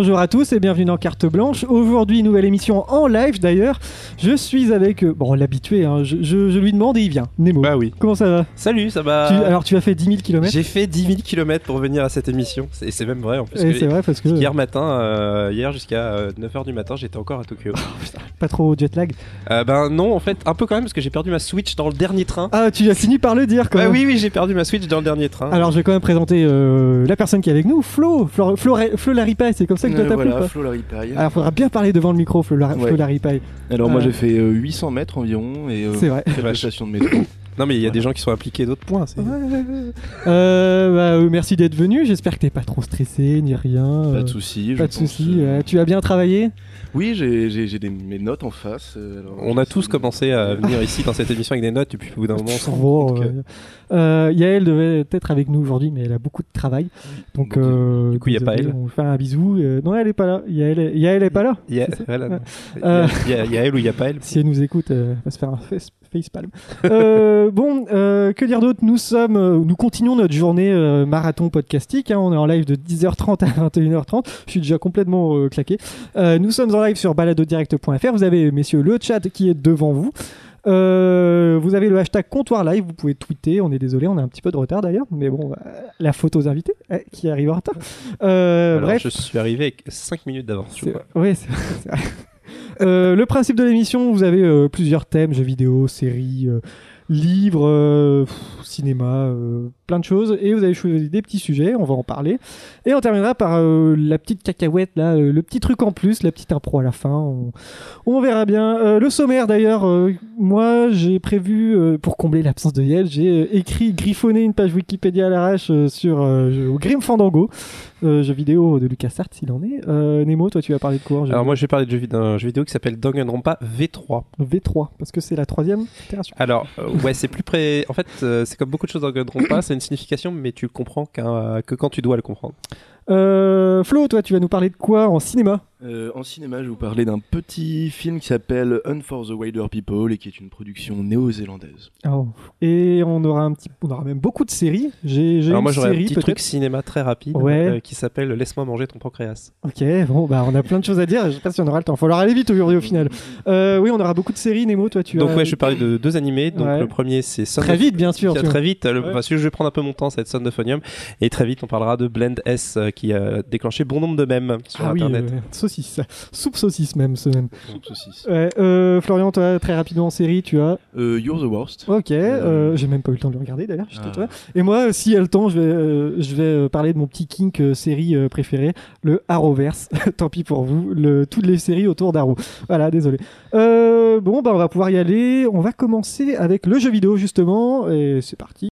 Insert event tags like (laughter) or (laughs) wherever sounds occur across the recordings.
Bonjour à tous et bienvenue dans Carte Blanche. Aujourd'hui, nouvelle émission en live d'ailleurs. Je suis avec, euh, bon, l'habitué, hein, je, je- je lui demande et il vient. Nemo. Bah oui. Comment ça va? Salut, ça va? Tu- Alors, tu as fait 10 000 km J'ai fait 10 000 km pour venir à cette émission. C'est c'est même vrai en plus. que C'est vrai parce que Hier matin, euh, hier jusqu'à 9h du matin, j'étais encore à Tokyo. (laughs) pas trop jet lag. Euh, ben non, en fait, un peu quand même parce que j'ai perdu ma Switch dans le dernier train. Ah, tu as fini par le dire quand Bah même. oui, oui, j'ai perdu ma Switch dans le dernier train. Alors, je vais quand même présenter euh, la personne qui est avec nous, Flo. Flo, Flo, Flo Laripaille, c'est comme ça que tu dois Euh, t'appeler voilà, Flo Laripaille. Alors, faudra bien parler devant le micro, Flo, Lar- Ouais. Flo Laripaille. Alors moi euh, j'ai fait euh, 800 mètres environ et euh, C'est vrai. vache. stations de métro. (laughs) Non, mais il y a des gens qui sont impliqués d'autres points. c'est- Euh, bah, euh, merci d'être venu. J'espère que t'es pas trop stressé ni rien. Pas euh, de soucis. Pas je de pense, soucis. euh. Tu as bien travaillé? Oui, j'ai mes notes en face. euh, alors, On a tous commencé à venir ici dans cette émission avec des notes, et puis au bout d'un (laughs) moment, on euh, Yael devait être avec nous aujourd'hui, mais elle a beaucoup de travail. Donc, euh, Du coup, il y a pas elle. On va faire un bisou. Euh, non, elle est pas là. Yael, est- Yael est pas là. Il y a, Euh. elle ou il y a pas elle. Si elle nous écoute, euh, elle va se faire un face, facepalm. euh, (laughs) bon, euh, que dire d'autre? Nous sommes, nous continuons notre journée marathon podcastique. hein. on est en live de 10h30 à 21h30. Je suis déjà complètement claqué. Euh, nous sommes en live sur baladodirect.fr. Vous avez, messieurs, le chat qui est devant vous. Euh, vous avez le hashtag comptoir live, vous pouvez tweeter. On est désolé, on a un petit peu de retard d'ailleurs, mais bon, euh, la photo aux invités eh, qui arrive en retard. Euh, Alors, bref, je suis arrivé avec 5 minutes d'avance. je c'est- vrai. Euh, le principe de l'émission, vous avez plusieurs thèmes, jeux vidéo, séries, livres, euh, cinéma, euh, plein de choses, et vous avez choisi des petits sujets, on va en parler, et on terminera par euh, la petite cacahuète, là, euh, le petit truc en plus, la petite impro à la fin, on, verra bien. Euh, le sommaire d'ailleurs, moi j'ai prévu, pour combler l'absence de Yel, j'ai écrit, griffonné une page Wikipédia à l'arrache sur jeu- Grim Fandango, euh, jeu vidéo de LucasArts s'il en est. Euh, Nemo, toi tu vas parler de quoi Alors moi, je vais parler de jeu vid- d'un jeu vidéo qui s'appelle Danganronpa V3. V3, parce que c'est la troisième itération. Alors, (laughs) euh, ouais, c'est plus près. En fait, euh, c'est comme beaucoup de choses dans Danganronpa, c'est une signification, mais tu le comprends que quand tu dois le comprendre. Flo, toi, tu vas nous parler de quoi en cinéma? Euh, en cinéma, je vais vous parler d'un petit film qui s'appelle Un for the Wider People et qui est une production néo-zélandaise. Et on aura un petit, on aura même beaucoup de séries. J'ai, j'ai Alors une moi, j'aurais un petit truc cinéma très rapide Ouais. euh, qui s'appelle Laisse-moi manger ton pancréas. Ok, bon, bah on a plein de choses à dire. Je sais pas si on aura le temps. Faut leur aller vite aujourd'hui au final. Euh, oui, on aura beaucoup de séries. Nemo, toi, tu Donc as ouais, je vais parler de deux animés. Donc Ouais. le premier, c'est Son très of- vite, bien sûr. Très vite, le, Ouais. je vais prendre un peu mon temps, ça va être Son of Onium. Et très vite, on parlera de Blend S qui a déclenché bon nombre de mèmes sur Ah oui, Internet. euh, saucisse, soupe saucisse même, ce même. Soupe saucisse. Ouais, euh, Florian, toi, très rapidement en série, tu as. Euh, You're the Worst. Ok, euh, j'ai même pas eu le temps de le regarder d'ailleurs. Ah. toi. Et moi, s'il y a le temps, je vais, je vais parler de mon petit kink euh, série euh, préféré, le Arrowverse. (laughs) Tant pis pour vous, le, toutes les séries autour d'Arrow. Voilà, désolé. Euh, bon, bah, on va pouvoir y aller. On va commencer avec le jeu vidéo justement, et c'est parti.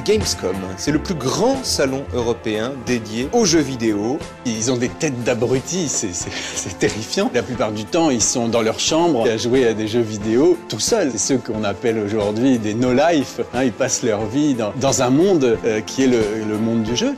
Gamescom, c'est le plus grand salon européen dédié aux jeux vidéo. Ils ont des têtes d'abrutis, (laughs) c'est- terrifiant. La plupart du temps, ils sont dans leur chambre à jouer à des jeux vidéo tout seuls. C'est ceux qu'on appelle aujourd'hui des no-life. hein. ils passent leur vie dans, dans un monde euh, qui est le, le monde du jeu.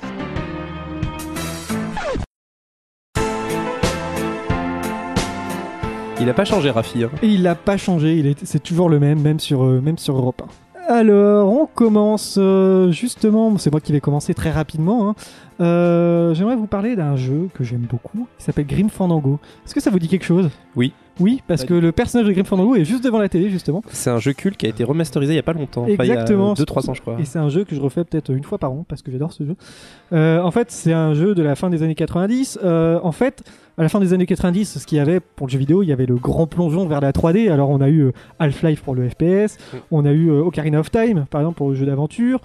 Il a pas changé, Rafi. hein. Il n'a pas changé, c'est toujours le même, même sur, euh, même sur Europe 1. Alors, on commence euh, justement, c'est moi qui vais commencer très rapidement. hein. Euh, j'aimerais vous parler d'un jeu que j'aime beaucoup, qui s'appelle Grim Fandango. Est-ce que ça vous dit quelque chose? Oui. Oui, parce que le personnage de Grim Fandango est juste devant la télé, justement. C'est un jeu culte qui a été remasterisé il y a pas longtemps. Enfin, Exactement. Il y a 2-3 ans, je crois. Et c'est un jeu que je refais peut-être une fois par an, parce que j'adore ce jeu. Euh, en fait, c'est un jeu de la fin des années 90. Euh, en fait, à la fin des années 90, ce qu'il y avait pour le jeu vidéo, il y avait le grand plongeon vers la 3D. Alors, on a eu euh, Half-Life pour le FPS, Mm. on a eu euh, Ocarina of Time, par exemple, pour le jeu d'aventure.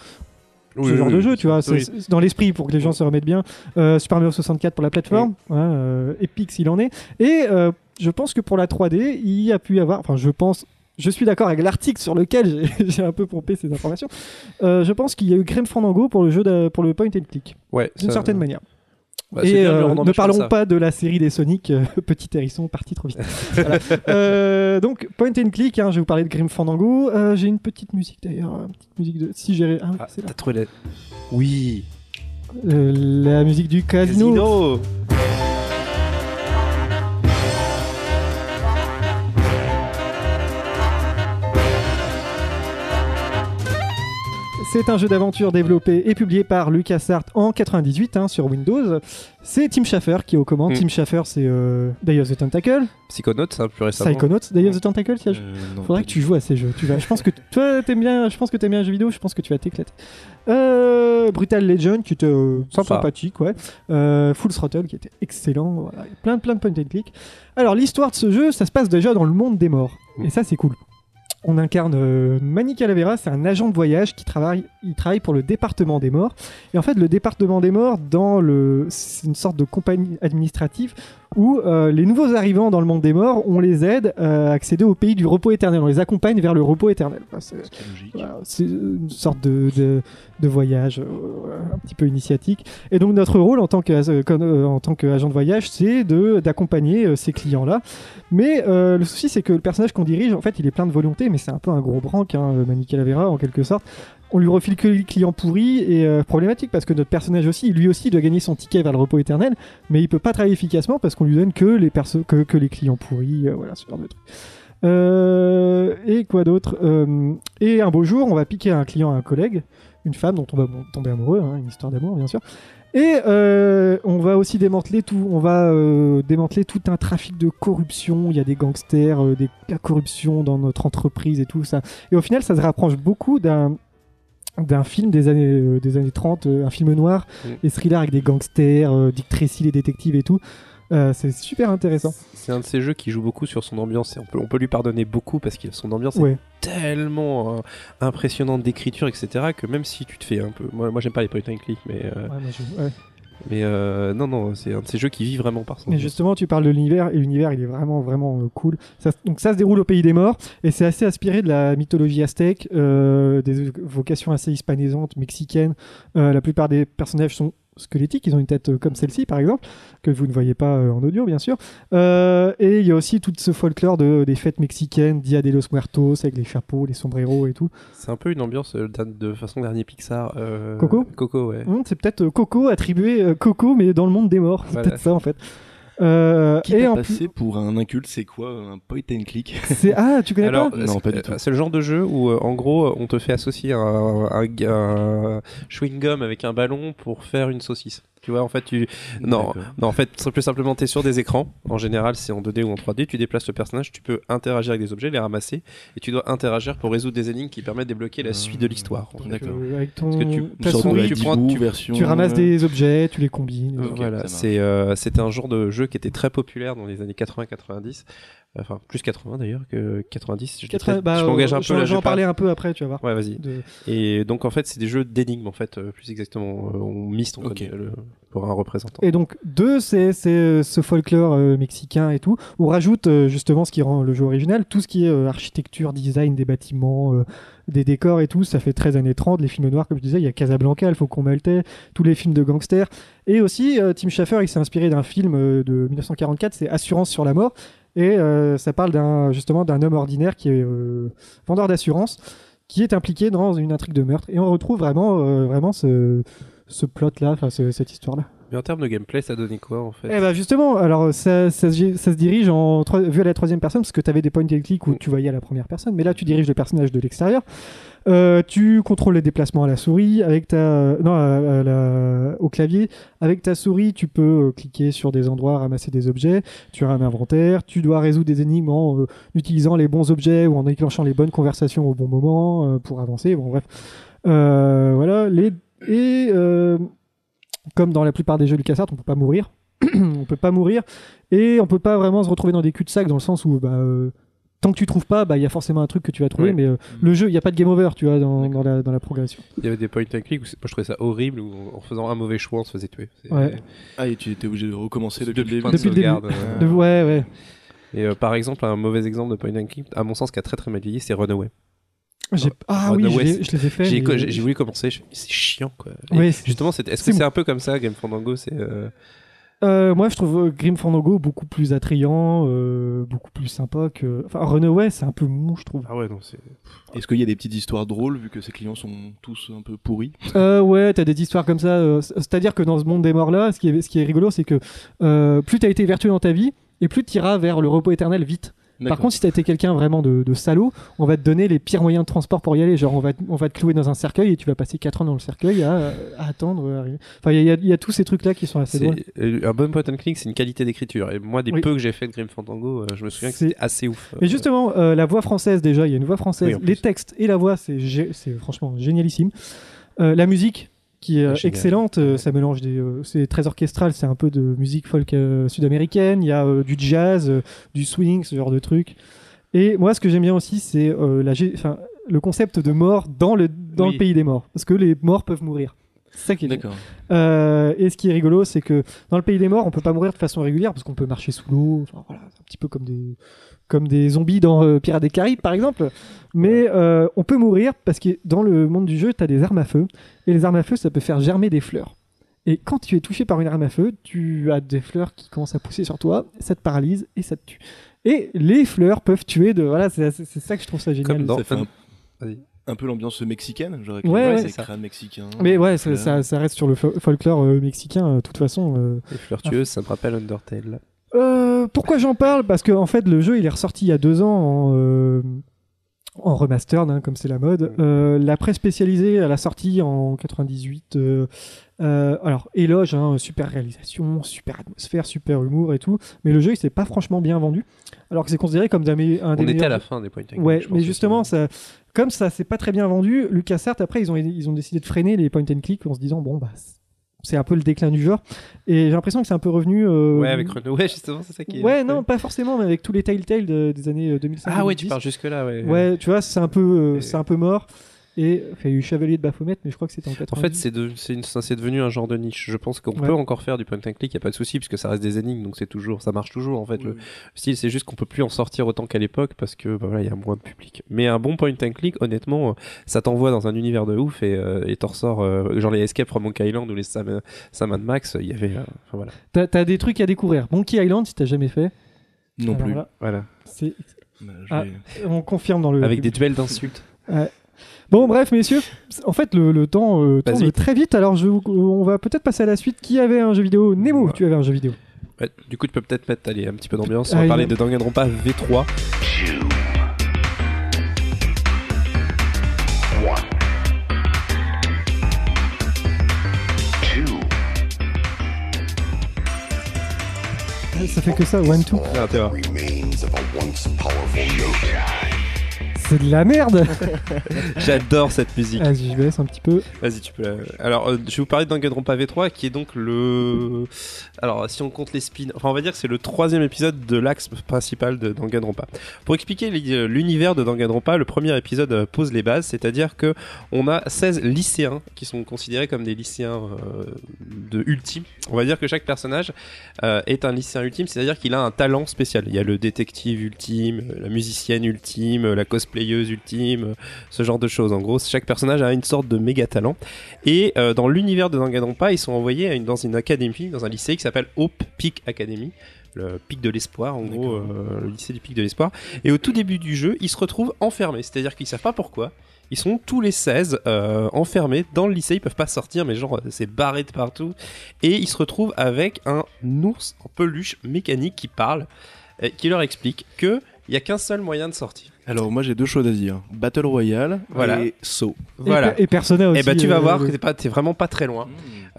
Oui, ce oui, genre oui, de jeu, tu vois, c'est dans l'esprit pour que les gens se remettent bien. Euh, Super Mario 64 pour la plateforme, hein, euh, Epic s'il en est. Et euh, je pense que pour la 3D, il y a pu y avoir, enfin je pense, je suis d'accord avec l'article sur lequel j'ai- (laughs) un peu pompé ces informations. Je pense qu'il y a eu Grim Fandango pour le jeu de- pour le point and click, Ouais, d'une certaine manière. Bah, Et bien euh, ne parlons pas de la série des Sonic, euh, (laughs) Petit Hérisson parti trop vite. Voilà. (laughs) Euh, donc, point and click, hein, je vais vous parler de Grim Fandango. J'ai une petite musique d'ailleurs, une petite musique de. Si j'ai. Ah, oui, Ah, t'as trouvé la... Oui. La musique du casino. Casino. C'est un jeu d'aventure développé et publié par LucasArts en 98 hein, sur Windows. C'est Tim Schafer qui est aux commandes. Mm. Tim Schafer, c'est euh, Day of the Tentacle, Psychonaut, ça plus récemment. Psychonauts, Day of the Tentacle. tiens, Euh, Faudrait que tu joues à ces jeux. Tu vas, je pense que toi t'aimes bien, je pense que t'aimes bien les jeux vidéo. Je pense que tu vas t'éclater. Euh, Brutal Legend qui était Sympa. sympathique, ouais. Full Throttle qui était excellent. Voilà. Plein de plein de point and click. Alors l'histoire de ce jeu, ça se passe déjà dans le monde des morts. Mm. Et ça c'est cool. On incarne euh, Manny Calavera, c'est un agent de voyage qui travaille, il travaille pour le département des morts. Et en fait, le département des morts, dans le, c'est une sorte de compagnie administrative où euh, les nouveaux arrivants dans le monde des morts, on les aide euh, à accéder au pays du repos éternel. On les accompagne vers le repos éternel. Enfin, c'est- C'est logique. voilà, c'est une sorte de, de, de voyage euh, un petit peu initiatique. Et donc notre rôle en tant euh, euh, qu'agent de voyage, c'est d'accompagner ces clients-là. Mais le souci, c'est que le personnage qu'on dirige, en fait, il est plein de volonté, mais c'est un peu un gros branque, hein, Manny en quelque sorte. On lui refile que les clients pourris et problématique parce que notre personnage aussi, lui aussi, doit gagner son ticket vers le repos éternel, mais il peut pas travailler efficacement parce qu'on lui donne que les perso que, que les clients pourris, voilà, ce genre de truc. Euh, et quoi d'autre? Et un beau jour, on va piquer un client à un collègue, une femme dont on va tomber amoureux, hein, une histoire d'amour bien sûr. Et euh, on va aussi démanteler tout, on va euh, démanteler tout un trafic de corruption. Il y a des gangsters, euh, des, de la corruption dans notre entreprise et tout ça. Et au final, ça se rapproche beaucoup d'un d'un film des années euh, des années 30, euh, un film noir, et thriller avec des gangsters, Dick Tracy, les détectives et tout. Euh, c'est super intéressant. C'est un de ces jeux qui joue beaucoup sur son ambiance et on peut, on peut lui pardonner beaucoup parce que son ambiance Ouais. est tellement euh, impressionnante d'écriture, etc. que même si tu te fais un peu. Moi, moi j'aime pas les point and click, mais, euh, Ouais, moi, je- ouais. mais non, non, c'est un de ces jeux qui vit vraiment par son Mais justement, tu parles de l'univers et l'univers, il est vraiment, vraiment cool. Ça, donc ça se déroule au pays des morts et c'est assez inspiré de la mythologie aztèque, des vocations assez hispanisantes, mexicaines. La plupart des personnages sont squelettiques, ils ont une tête euh, comme celle-ci par exemple, que vous ne voyez pas euh, en audio bien sûr. Euh, et il y a aussi tout ce folklore de, des fêtes mexicaines, Dia de los Muertos, avec les chapeaux, les sombreros et tout. C'est un peu une ambiance de façon dernier Pixar. euh, Coco? Coco, ouais. Hum, c'est peut-être Coco attribué Coco mais dans le monde des morts. C'est Voilà. peut-être ça en fait. Euh, Qui et t'a en passé pour un inculte, c'est quoi un point and click plus, (laughs) c'est ah tu connais Alors, pas Non, c'est- pas du tout. C'est le genre de jeu où, euh, en gros, on te fait associer un, un, un chewing-gum avec un ballon pour faire une saucisse. Tu vois, en fait, tu. Non, non, en fait, c'est plus simplement, tu es sur des écrans. En général, c'est en 2D ou en 3D. Tu déplaces le personnage, tu peux interagir avec des objets, les ramasser, et tu dois interagir pour résoudre des énigmes qui permettent de débloquer la suite de l'histoire. en fait. D'accord. Euh, avec ton Parce que tu- Une ta sorte de souris, tu Hadibo prends- tu- version. tu ramasses euh, des objets, tu les combines. Voilà, c'est euh, c'était un genre de jeu qui était très populaire dans les années 80-90, enfin plus 80 d'ailleurs que 90. Je, dis Quatre- peut-être- bah, je m'engage un euh, peu là. Je je vais en pas- parler un peu après, tu vas voir. Ouais, vas-y. De- Et donc en fait, c'est des jeux d'énigmes en fait, euh, plus exactement. Euh, on mise ton Ok. code, le- pour un représentant. Et donc, deux, c'est c'est, euh, ce folklore euh, mexicain et tout. On rajoute euh, justement ce qui rend le jeu original, tout ce qui est euh, architecture, design des bâtiments, euh, des décors et tout. Ça fait 13 années 30. Les films noirs, comme je disais, il y a Casablanca, Il faut qu'on Maltais, tous les films de gangsters. Et aussi, euh, Tim Schafer, il s'est inspiré d'un film euh, de 1944, c'est Assurance sur la mort. Et euh, ça parle d'un justement d'un homme ordinaire qui est euh, vendeur d'assurance, qui est impliqué dans une intrigue de meurtre. Et on retrouve vraiment, euh, vraiment ce, ce plot-là, cette histoire-là. Mais en termes de gameplay, ça donnait quoi en fait? Eh ben justement, alors ça, ça, se, ça se dirige en vu à la troisième personne parce que tu avais des point and click où Mm. tu voyais à la première personne, mais là tu diriges le personnage de l'extérieur. Euh, tu contrôles les déplacements à la souris avec ta non à la- au clavier. Avec ta souris tu peux euh, cliquer sur des endroits ramasser des objets. Tu as un inventaire. Tu dois résoudre des énigmes en euh, utilisant les bons objets ou en déclenchant les bonnes conversations au bon moment euh, pour avancer. Bon bref. Euh, voilà. Les et euh, comme dans la plupart des jeux LucasArts on peut pas mourir. (clears throat) On peut pas mourir. Et on peut pas vraiment se retrouver dans des cul-de-sac dans le sens où bah, euh, tant que tu trouves pas bah il y a forcément un truc que tu vas trouver Ouais. mais euh, le jeu il y a pas de game over tu vois dans, dans la, dans la progression Il y avait des point and click où moi je trouvais ça horrible où en faisant un mauvais choix on se faisait tuer. Ouais. Ah, et tu étais obligé de recommencer depuis, Depuis le début. de Depuis le début. De- ouais ouais Et euh, par exemple, un mauvais exemple de point and click, à mon sens, qui a très très mal vieilli, c'est Runaway. J'ai- ah oui Runaway, je, les ai fait J'ai mais- voulu commencer, c'est chiant quoi. Ouais, justement, est-ce que c'est un peu comme ça, Game Fandango C'est euh, Euh, moi je trouve euh, Grim Fandango beaucoup plus attrayant euh, beaucoup plus sympa que enfin Runaway c'est un peu mou je trouve ah ouais non c'est Est-ce qu'il y a des petites histoires drôles vu que ces clients sont tous un peu pourris? Euh, ouais, t'as des histoires comme ça. euh, C'est-à-dire que dans ce monde des morts là, ce qui est, ce qui est rigolo, c'est que euh, plus t'as été vertueux dans ta vie, et plus t'iras vers le repos éternel vite. Par contre, si t'as été quelqu'un vraiment de, de salaud, on va te donner les pires moyens de transport pour y aller. Genre, on va, te- on va te clouer dans un cercueil et tu vas passer 4 ans dans le cercueil à, à attendre. à arriver. Enfin, il y, a- y y tous ces trucs-là qui sont assez drôles. Euh, un bon point and click, c'est une qualité d'écriture. Et moi, des Oui. peu que j'ai fait de Grim Fandango, euh, je me souviens que C'est- assez ouf. Mais justement, euh, la voix française, déjà, il y a une voix française. Oui, les textes et la voix, c'est franchement génialissime. Euh, la musique, qui est euh, Ah, génial. excellente, euh, ça mélange des. euh, c'est très orchestral, c'est un peu de musique folk euh, sud-américaine. Il y a euh, du jazz, euh, du swing, ce genre de truc. Et moi, ce que j'aime bien aussi, c'est euh, la enfin, le concept de mort dans le, dans Oui. le pays des morts. Parce que les morts peuvent mourir. C'est ça qui est. D'accord. Euh, et ce qui est rigolo, c'est que dans le pays des morts, on peut pas mourir de façon régulière parce qu'on peut marcher sous l'eau. Enfin, voilà, un petit peu comme des comme des zombies dans euh, Pirates des Caraïbes, par exemple. Mais euh, on peut mourir parce que dans le monde du jeu, tu as des armes à feu. Et les armes à feu, ça peut faire germer des fleurs. Et quand tu es touché par une arme à feu, tu as des fleurs qui commencent à pousser sur toi, ça te paralyse et ça te tue. Et les fleurs peuvent tuer de. Voilà, c'est ça que je trouve ça génial. Comme dans Ça fait un, Vas-y. un peu l'ambiance mexicaine, genre Ouais, ouais, c'est ça. crânes mexicains. Mais ouais, ça, Là. ça, ça reste sur le fo- folklore euh, mexicain, euh, de toute façon. euh, Les fleurs tueuses, ça me rappelle Undertale. Euh, pourquoi j'en parle? Parce que en fait, le jeu, il est ressorti il y a deux ans en, euh, en remastered, hein, comme c'est la mode. Euh, la presse spécialisée, elle a sorti en 98. euh, euh, alors, éloge, hein, super réalisation, super atmosphère, super humour et tout. Mais le jeu, il s'est pas franchement bien vendu. Alors que c'est considéré comme un des On était à la fin des point and Ouais, mais justement, c'est- ça, comme ça s'est pas très bien vendu, LucasArts après ils ont ils ont décidé de freiner les point and click en se disant bon bah c'est un peu le déclin du genre et j'ai l'impression que c'est un peu revenu. euh, Ouais, avec Renault. Ouais, justement, c'est ça qui est. Ouais, non, pas forcément, mais avec tous les Telltale de- des années euh, 2005. Ah ouais, tu 2010. pars jusque-là, ouais. Ouais, tu vois, c'est un peu, euh, Et- c'est un peu mort. Et enfin, il y a eu Chevalier de Baphomet, mais je crois que c'était en 90. En fait, c'est de, devenu un genre de niche. Je pense qu'on Ouais. peut encore faire du point and click, y a pas de souci, puisque ça reste des énigmes, donc c'est toujours, ça marche toujours en fait. Le style, c'est juste qu'on peut plus en sortir autant qu'à l'époque parce que bah, voilà, il y a moins de public. Mais un bon point and click, honnêtement, euh, ça t'envoie dans un univers de ouf et euh, t'en ressors euh, genre les Escape from Monkey Island ou les Sam, Sam and Max. Il y avait, euh, voilà. T'as, t'as des trucs à découvrir. Monkey Island, si t'as jamais fait. Non Alors plus. là, Voilà. c'est- Bah, Ah. on confirme dans le. Avec des duels d'insultes. Bon, bref, messieurs, en fait, le, le temps euh, Passe tourne vite. très vite. Alors, je, vous- on va peut-être passer à la suite. Qui avait un jeu vidéo? Nemo, Ouais. tu avais un jeu vidéo. Ouais, du coup, tu peux peut-être mettre allez, un petit peu d'ambiance. On Ah, va il parler de Danganronpa V3. Ça fait que ça, one two. Ah. C'est de la merde. (laughs) J'adore cette musique. Vas-y, je baisse un petit peu. Vas-y, tu peux. la- Alors, euh, je vais vous parler de Danganronpa V3, qui est donc le. Alors, si on compte les spins, enfin, on va dire que c'est le troisième épisode de l'axe principal de Danganronpa. Pour expliquer l'i- l'univers de Danganronpa, le premier épisode euh, pose les bases, c'est-à-dire que on a 16 lycéens qui sont considérés comme des lycéens euh, de ultime. On va dire que chaque personnage euh, est un lycéen ultime, c'est-à-dire qu'il a un talent spécial. Il y a le détective ultime, la musicienne ultime, la ultime, ce genre de choses. En gros, chaque personnage a une sorte de méga talent. Et euh, dans l'univers de Danganronpa, ils sont envoyés à une, dans une académie, dans un lycée qui s'appelle Hope Peak Academy. Le pic de l'espoir, en gros, euh, le lycée du pic de l'espoir. Et au tout début du jeu, ils se retrouvent enfermés, c'est-à-dire qu'ils savent pas pourquoi. Ils sont tous les 16 euh, enfermés dans le lycée, ils peuvent pas sortir, mais genre c'est barré de partout. Et ils se retrouvent avec un ours en peluche mécanique qui parle, et qui leur explique que il y a qu'un seul moyen de sortir. Alors moi j'ai deux choses à dire. Battle Royale Voilà. et Saw. Voilà. Et, et Persona aussi. Et bah tu vas euh, voir que t'es pas, t'es vraiment pas très loin.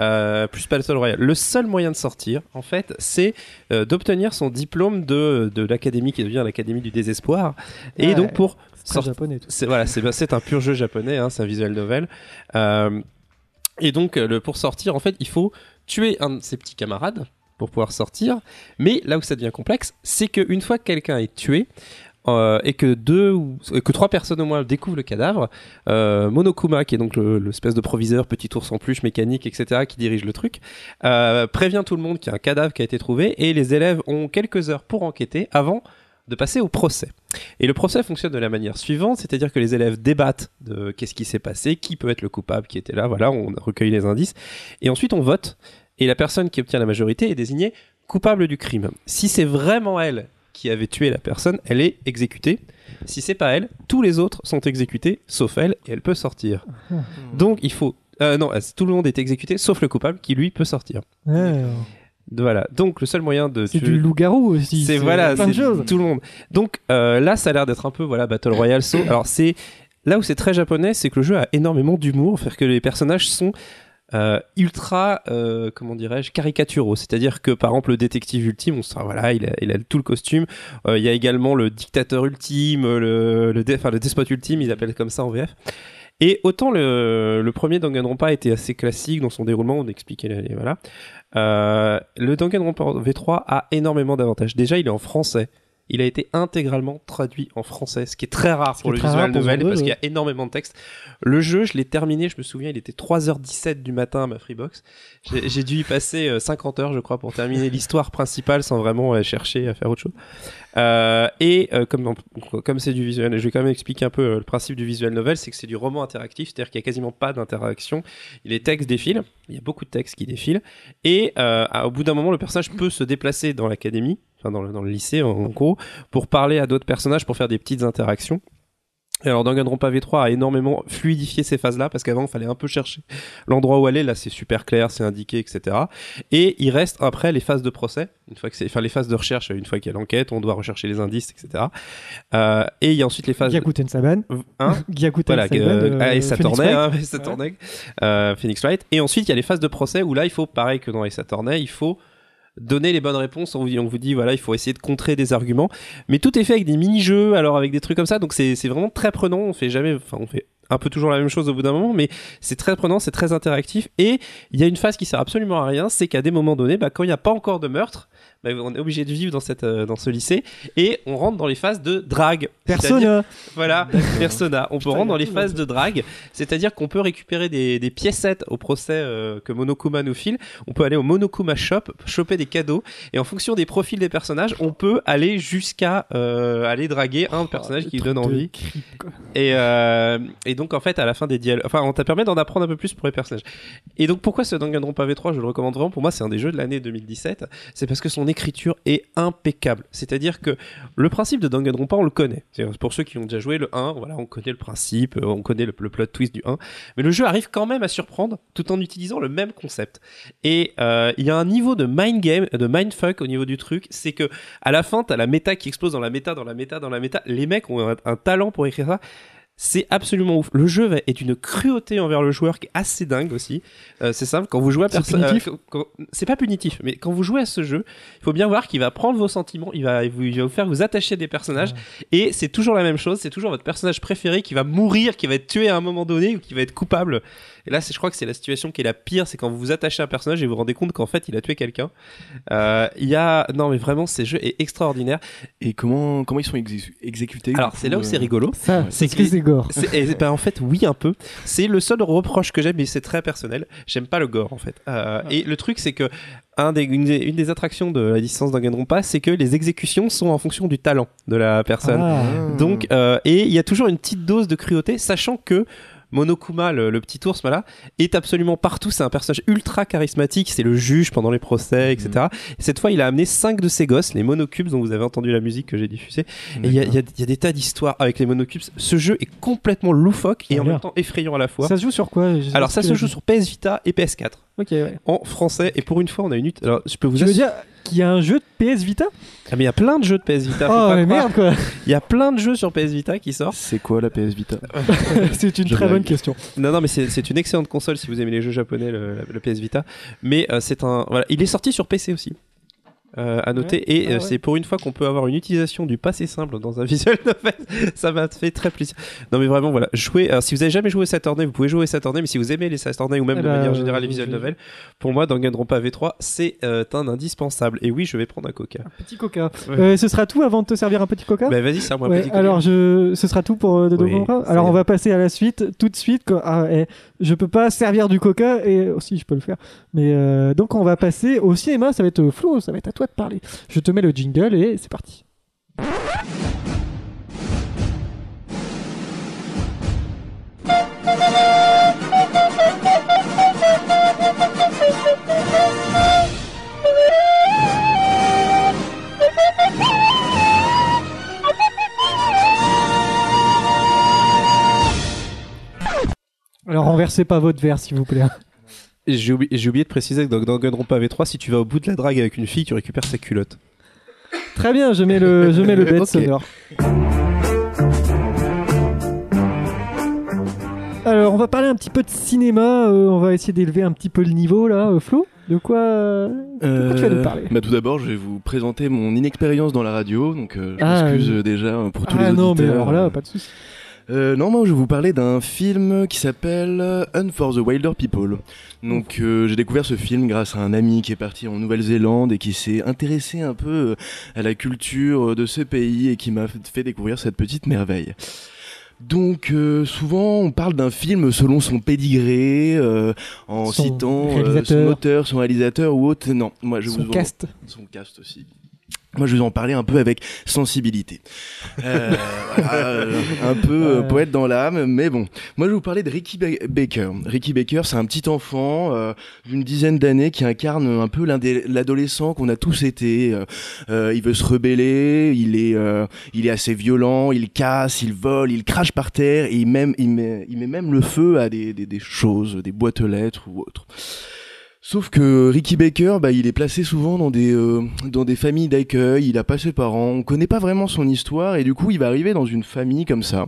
Euh, plus Battle Royale. Le seul moyen de sortir, en fait, c'est euh, d'obtenir son diplôme de, de l'académie qui devient l'académie du désespoir. Et Ouais. donc pour c'est japonais. Tout. c'est voilà, c'est c'est un pur jeu japonais, hein, c'est un visual novel. Euh, et donc le pour sortir, en fait, il faut tuer un de ses petits camarades pour pouvoir sortir. Mais là où ça devient complexe, c'est qu'une fois que quelqu'un est tué. Euh, et que deux ou que trois personnes au moins découvrent le cadavre. Euh, Monokuma, qui est donc le- l'espèce de proviseur, petit ours en peluche mécanique, etc., qui dirige le truc, euh, prévient tout le monde qu'il y a un cadavre qui a été trouvé et les élèves ont quelques heures pour enquêter avant de passer au procès. Et le procès fonctionne de la manière suivante, c'est-à-dire que les élèves débattent de qu'est-ce qui s'est passé, qui peut être le coupable qui était là, voilà, on recueille les indices, et ensuite on vote, et la personne qui obtient la majorité est désignée coupable du crime. Si c'est vraiment elle qui avait tué la personne, elle est exécutée. Si c'est pas elle, tous les autres sont exécutés, sauf elle, et elle peut sortir. Donc il faut... euh, non, tout le monde est exécuté, sauf le coupable, qui lui peut sortir. Voilà. Donc le seul moyen de C'est tuer- du loup-garou aussi. c'est voilà, plein de c'est choses. tout le monde. Donc euh, là, ça a l'air d'être un peu voilà Battle Royale. (coughs) Alors c'est là où c'est très japonais, c'est que le jeu a énormément d'humour, faire que les personnages sont euh, ultra, euh, comment dirais-je, caricaturaux. C'est-à-dire que par exemple le détective ultime, on voilà, il a, tout le costume. Euh, Il y a également le dictateur ultime, le, le, le despote ultime, ils appellent comme ça en VF. Et autant le, le premier Danganronpa était assez classique dans son déroulement, on expliquait les, les- voilà. Euh, le Danganronpa V3 a énormément d'avantages. Déjà, il est en français. Il a été intégralement traduit en français, ce qui est très rare pour le visual novel parce qu'il y a énormément de texte. Le jeu, je l'ai terminé, je me souviens, il était 3h17 du matin à ma Freebox. J'ai dû y passer euh, 50 heures, je crois, pour terminer (laughs) l'histoire principale sans vraiment euh, chercher à faire autre chose. Euh, et euh, comme comme c'est du visuel, je vais quand même expliquer un peu euh, le principe du visual novel, c'est que c'est du roman interactif, c'est-à-dire qu'il y a quasiment pas d'interaction. Les textes défilent, il y a beaucoup de textes qui défilent, et euh, au bout d'un moment, le personnage peut se déplacer dans l'académie, enfin dans le, dans le lycée en, gros, pour parler à d'autres personnages, pour faire des petites interactions. Et alors Danganronpa V3 a énormément fluidifié ces phases-là parce qu'avant il fallait un peu chercher l'endroit où aller. Là c'est super clair, c'est indiqué, etc. Et il reste après les phases de procès, une fois que c'est, enfin les phases de recherche, une fois qu'il y a l'enquête, on doit rechercher les indices, etc. Euh, et il y a ensuite les phases. Gyakuten Saban. Hein? (laughs) Gyakuten voilà, Saban. euh, euh, ah, et ça tournait, hein, (laughs) ça tournait, euh, Phoenix Wright. Et ensuite, il y a les phases de procès où là, il faut, pareil que dans les tournait, il faut donner les bonnes réponses. On vous, dit, voilà, il faut essayer de contrer des arguments. Mais tout est fait avec des mini-jeux, alors avec des trucs comme ça. Donc c'est c'est vraiment très prenant. On fait jamais, enfin, on fait un peu toujours la même chose au bout d'un moment, mais c'est très prenant, c'est très interactif. Et il y a une phase qui sert absolument à rien, c'est qu'à des moments donnés, bah, quand il n'y a pas encore de meurtre, bah, on est obligé de vivre dans, cette, euh, dans ce lycée et on rentre dans les phases de drague. Persona. voilà, Persona. On peut Putain, rentrer dans les phases de drague, c'est-à-dire qu'on peut récupérer des, des piécettes au procès euh, que Monokuma nous file. On peut aller au Monokuma Shop, choper des cadeaux, et en fonction des profils des personnages, on peut aller jusqu'à euh, aller draguer un personnage le qui Oh, donne envie. Et, et donc en fait à la fin des dialogues, enfin on t'a permis d'en apprendre un peu plus pour les personnages. Et donc pourquoi ce Danganronpa V3 je le recommande vraiment Pour moi c'est un des jeux de l'année 2017. C'est parce que son écriture est impeccable. C'est-à-dire que le principe de Danganronpa on le connaît. Pour ceux qui ont déjà joué le 1, voilà on connaît le principe, euh, on connaît le, plot twist du 1. Mais le jeu arrive quand même à surprendre tout en utilisant le même concept. Et euh, il y a un niveau de mind game, de mindfuck au niveau du truc, c'est que à la fin t'as la méta qui explose dans la méta, dans la méta, dans la méta. Les mecs ont un talent pour écrire ça. C'est absolument ouf. Le jeu est une cruauté envers le joueur qui est assez dingue aussi. Euh, c'est simple, quand vous jouez à personne, euh, c'est pas punitif, mais quand vous jouez à ce jeu, il faut bien voir qu'il va prendre vos sentiments, il va, vous, il va vous faire vous attacher à des personnages, et c'est toujours la même chose. C'est toujours votre personnage préféré qui va mourir, qui va être tué à un moment donné ou qui va être coupable. Et là, c'est, je crois que c'est la situation qui est la pire, c'est quand vous vous attachez à un personnage et vous vous rendez compte qu'en fait, il a tué quelqu'un. Euh, Il y a, non mais vraiment, ce jeu est extraordinaire. Et comment, comment ils sont exé- exécutés Alors c'est là où c'est euh, rigolo. Ça, C'est que c'est gore. Et, ben, en fait, oui, un peu. C'est le seul reproche que j'aime, mais c'est très personnel. J'aime pas le gore, en fait. Euh, Et le truc, c'est que un des, une, des, une des attractions de la licence Danganronpa, c'est que les exécutions sont en fonction du talent de la personne. Ah. Donc, euh, et il y a toujours une petite dose de cruauté, sachant que Monokuma, le, le petit ours, voilà, est absolument partout. C'est un personnage ultra charismatique. C'est le juge pendant les procès, etc. Et cette fois, il a amené cinq de ses gosses, les monocubes, dont vous avez entendu la musique que j'ai diffusée. Et il y, a- y y des tas d'histoires avec les monocubes. Ce jeu est complètement loufoque et en même temps effrayant à la fois. Ça se joue sur quoi? Alors ça se joue sur PS Vita et PS4 Ok, ouais. en français et pour une fois on a une alors je peux vous veux dire qu'il y a un jeu de PS Vita ah, mais il y a plein de jeux de PS Vita faut Oh, pas mais croire. merde, quoi. Il y a plein de jeux sur PS Vita qui sortent. C'est quoi la PS Vita (laughs) C'est une Je très bonne question. non non mais c'est c'est une excellente console si vous aimez les jeux japonais le, le PS Vita. Mais euh, c'est un voilà il est sorti sur PC aussi euh, à noter Ouais. et Ah euh, ouais. c'est pour une fois qu'on peut avoir une utilisation du passé simple dans un (laughs) visual novel ça m'a fait très plaisir non mais vraiment voilà jouer alors, si vous avez jamais joué Saturday vous pouvez jouer Saturday mais si vous aimez les Saturday ou même Eh de ben, manière générale les visual novels pour moi Danganronpa V3 c'est euh, un indispensable et oui je vais prendre un coca Petit coca. Ouais. Ce sera tout avant de te servir un petit coca? Bah vas-y, c'est moi un petit coca. alors je, ce sera tout pour Dodo Oui, Alors on va passer à la suite, tout de suite. Ah, eh, je peux pas servir du coca et aussi je peux le faire. Mais euh, donc on va passer au cinéma. Ça va être euh, Flo, ça va être à toi de parler. Je te mets le jingle et c'est parti. (laughs) Alors renversez pas votre verre s'il vous plaît. J'ai oublié, j'ai oublié de préciser que dans Danganronpa V3, si tu vas au bout de la drague avec une fille, tu récupères sa culotte. Très bien, je mets le, je mets le bête (laughs) Ok. sonore. Alors, on va parler un petit peu de cinéma. euh, on va essayer d'élever un petit peu le niveau là, euh, Flo. De quoi, euh, de quoi tu vas nous parler? bah, tout d'abord, je vais vous présenter mon inexpérience dans la radio, donc euh, je Ah, m'excuse euh, déjà euh, pour tous Ah les non, mais auditeurs. alors là, pas de soucis. Euh, non, moi je vais vous parler d'un film qui s'appelle euh, Un for the Wilder People. Donc euh, j'ai découvert ce film grâce à un ami qui est parti en Nouvelle-Zélande et qui s'est intéressé un peu euh, à la culture de ce pays et qui m'a fait découvrir cette petite merveille. Donc euh, souvent on parle d'un film selon son pédigré, euh, en Son citant euh, son auteur, son réalisateur ou autre. Non, moi je Son vous cast. son cast aussi. Moi, je vais en parler un peu avec sensibilité. Euh, euh, un peu euh, poète dans l'âme, mais bon. Moi, je vais vous parler de Ricky Ba- Baker. Ricky Baker, c'est un petit enfant euh, d'une dizaine d'années qui incarne un peu l'adolescent qu'on a tous été. Il veut se rebeller, il est, il est assez violent, il casse, il vole, il crache par terre et il, même, il, met, il met même le feu à des, des, choses, des boîtes aux lettres ou autres. Sauf que Ricky Baker, bah, il est placé souvent dans des, euh, dans des familles d'accueil, il a pas ses parents, on connaît pas vraiment son histoire, et du coup, il va arriver dans une famille comme ça,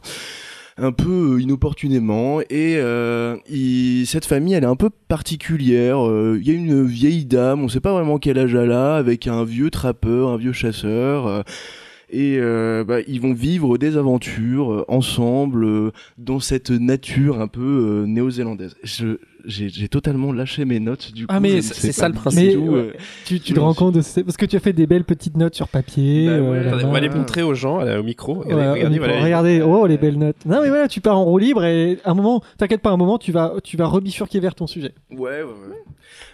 un peu euh, inopportunément, et euh, il- cette famille, elle est un peu particulière, euh, il y a une vieille dame, on sait pas vraiment quel âge elle a, avec un vieux trappeur, un vieux chasseur, euh, et euh, bah, ils vont vivre des aventures ensemble dans cette nature un peu néo-zélandaise. J'ai totalement lâché mes notes du coup. Ah, mais c'est ça le principe. Ouais. euh, Tu, tu te me rends compte de ce- parce que tu as fait des belles petites notes sur papier. Bah euh, ouais. Attendez, on va les montrer aux gens au micro. Ouais, regardez, au regardez, micro. voilà. Regardez, oh les belles notes. Non mais voilà, tu pars en roue libre et à un moment, t'inquiète pas, à un moment tu vas, tu vas rebifurquer vers ton sujet. Ouais, ouais, ouais.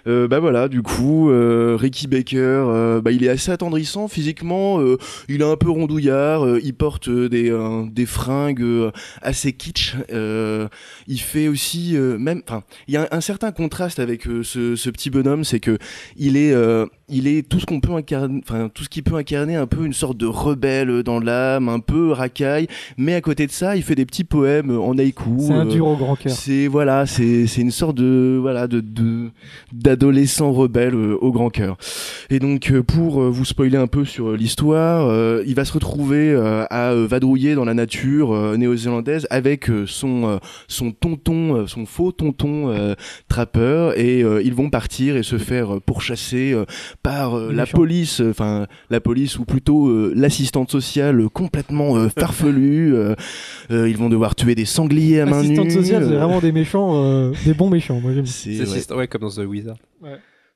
Euh, bah voilà, du coup, euh, Ricky Baker, euh, bah, il est assez attendrissant physiquement. euh, il est un peu rondouillard. euh, il porte euh, des, euh, des fringues euh, assez kitsch. euh, il fait aussi euh, même, enfin, il y a un, un certain contraste avec euh, ce, ce petit bonhomme, c'est que il est, euh, il est tout ce qu'on peut incarner, enfin tout ce qui peut incarner un peu une sorte de rebelle dans l'âme, un peu racaille. Mais à côté de ça, il fait des petits poèmes en haïku. C'est un euh, dur au grand cœur. c'est voilà, c'est une sorte de voilà de d'adolescent rebelle au grand cœur. Et donc pour vous spoiler un peu sur l'histoire, il va se retrouver à vadrouiller dans la nature néo-zélandaise avec son son tonton, son faux tonton euh, trappeur et euh, ils vont partir et se faire euh, pourchasser euh, par euh, la police, euh, enfin la police ou plutôt euh, l'assistante sociale complètement euh, farfelue. euh, euh, ils vont devoir tuer des sangliers à main nue. Assistante sociale, c'est vraiment des méchants, euh, des bons méchants. Moi j'aime. c'est- ouais. ouais, comme dans The Wizard.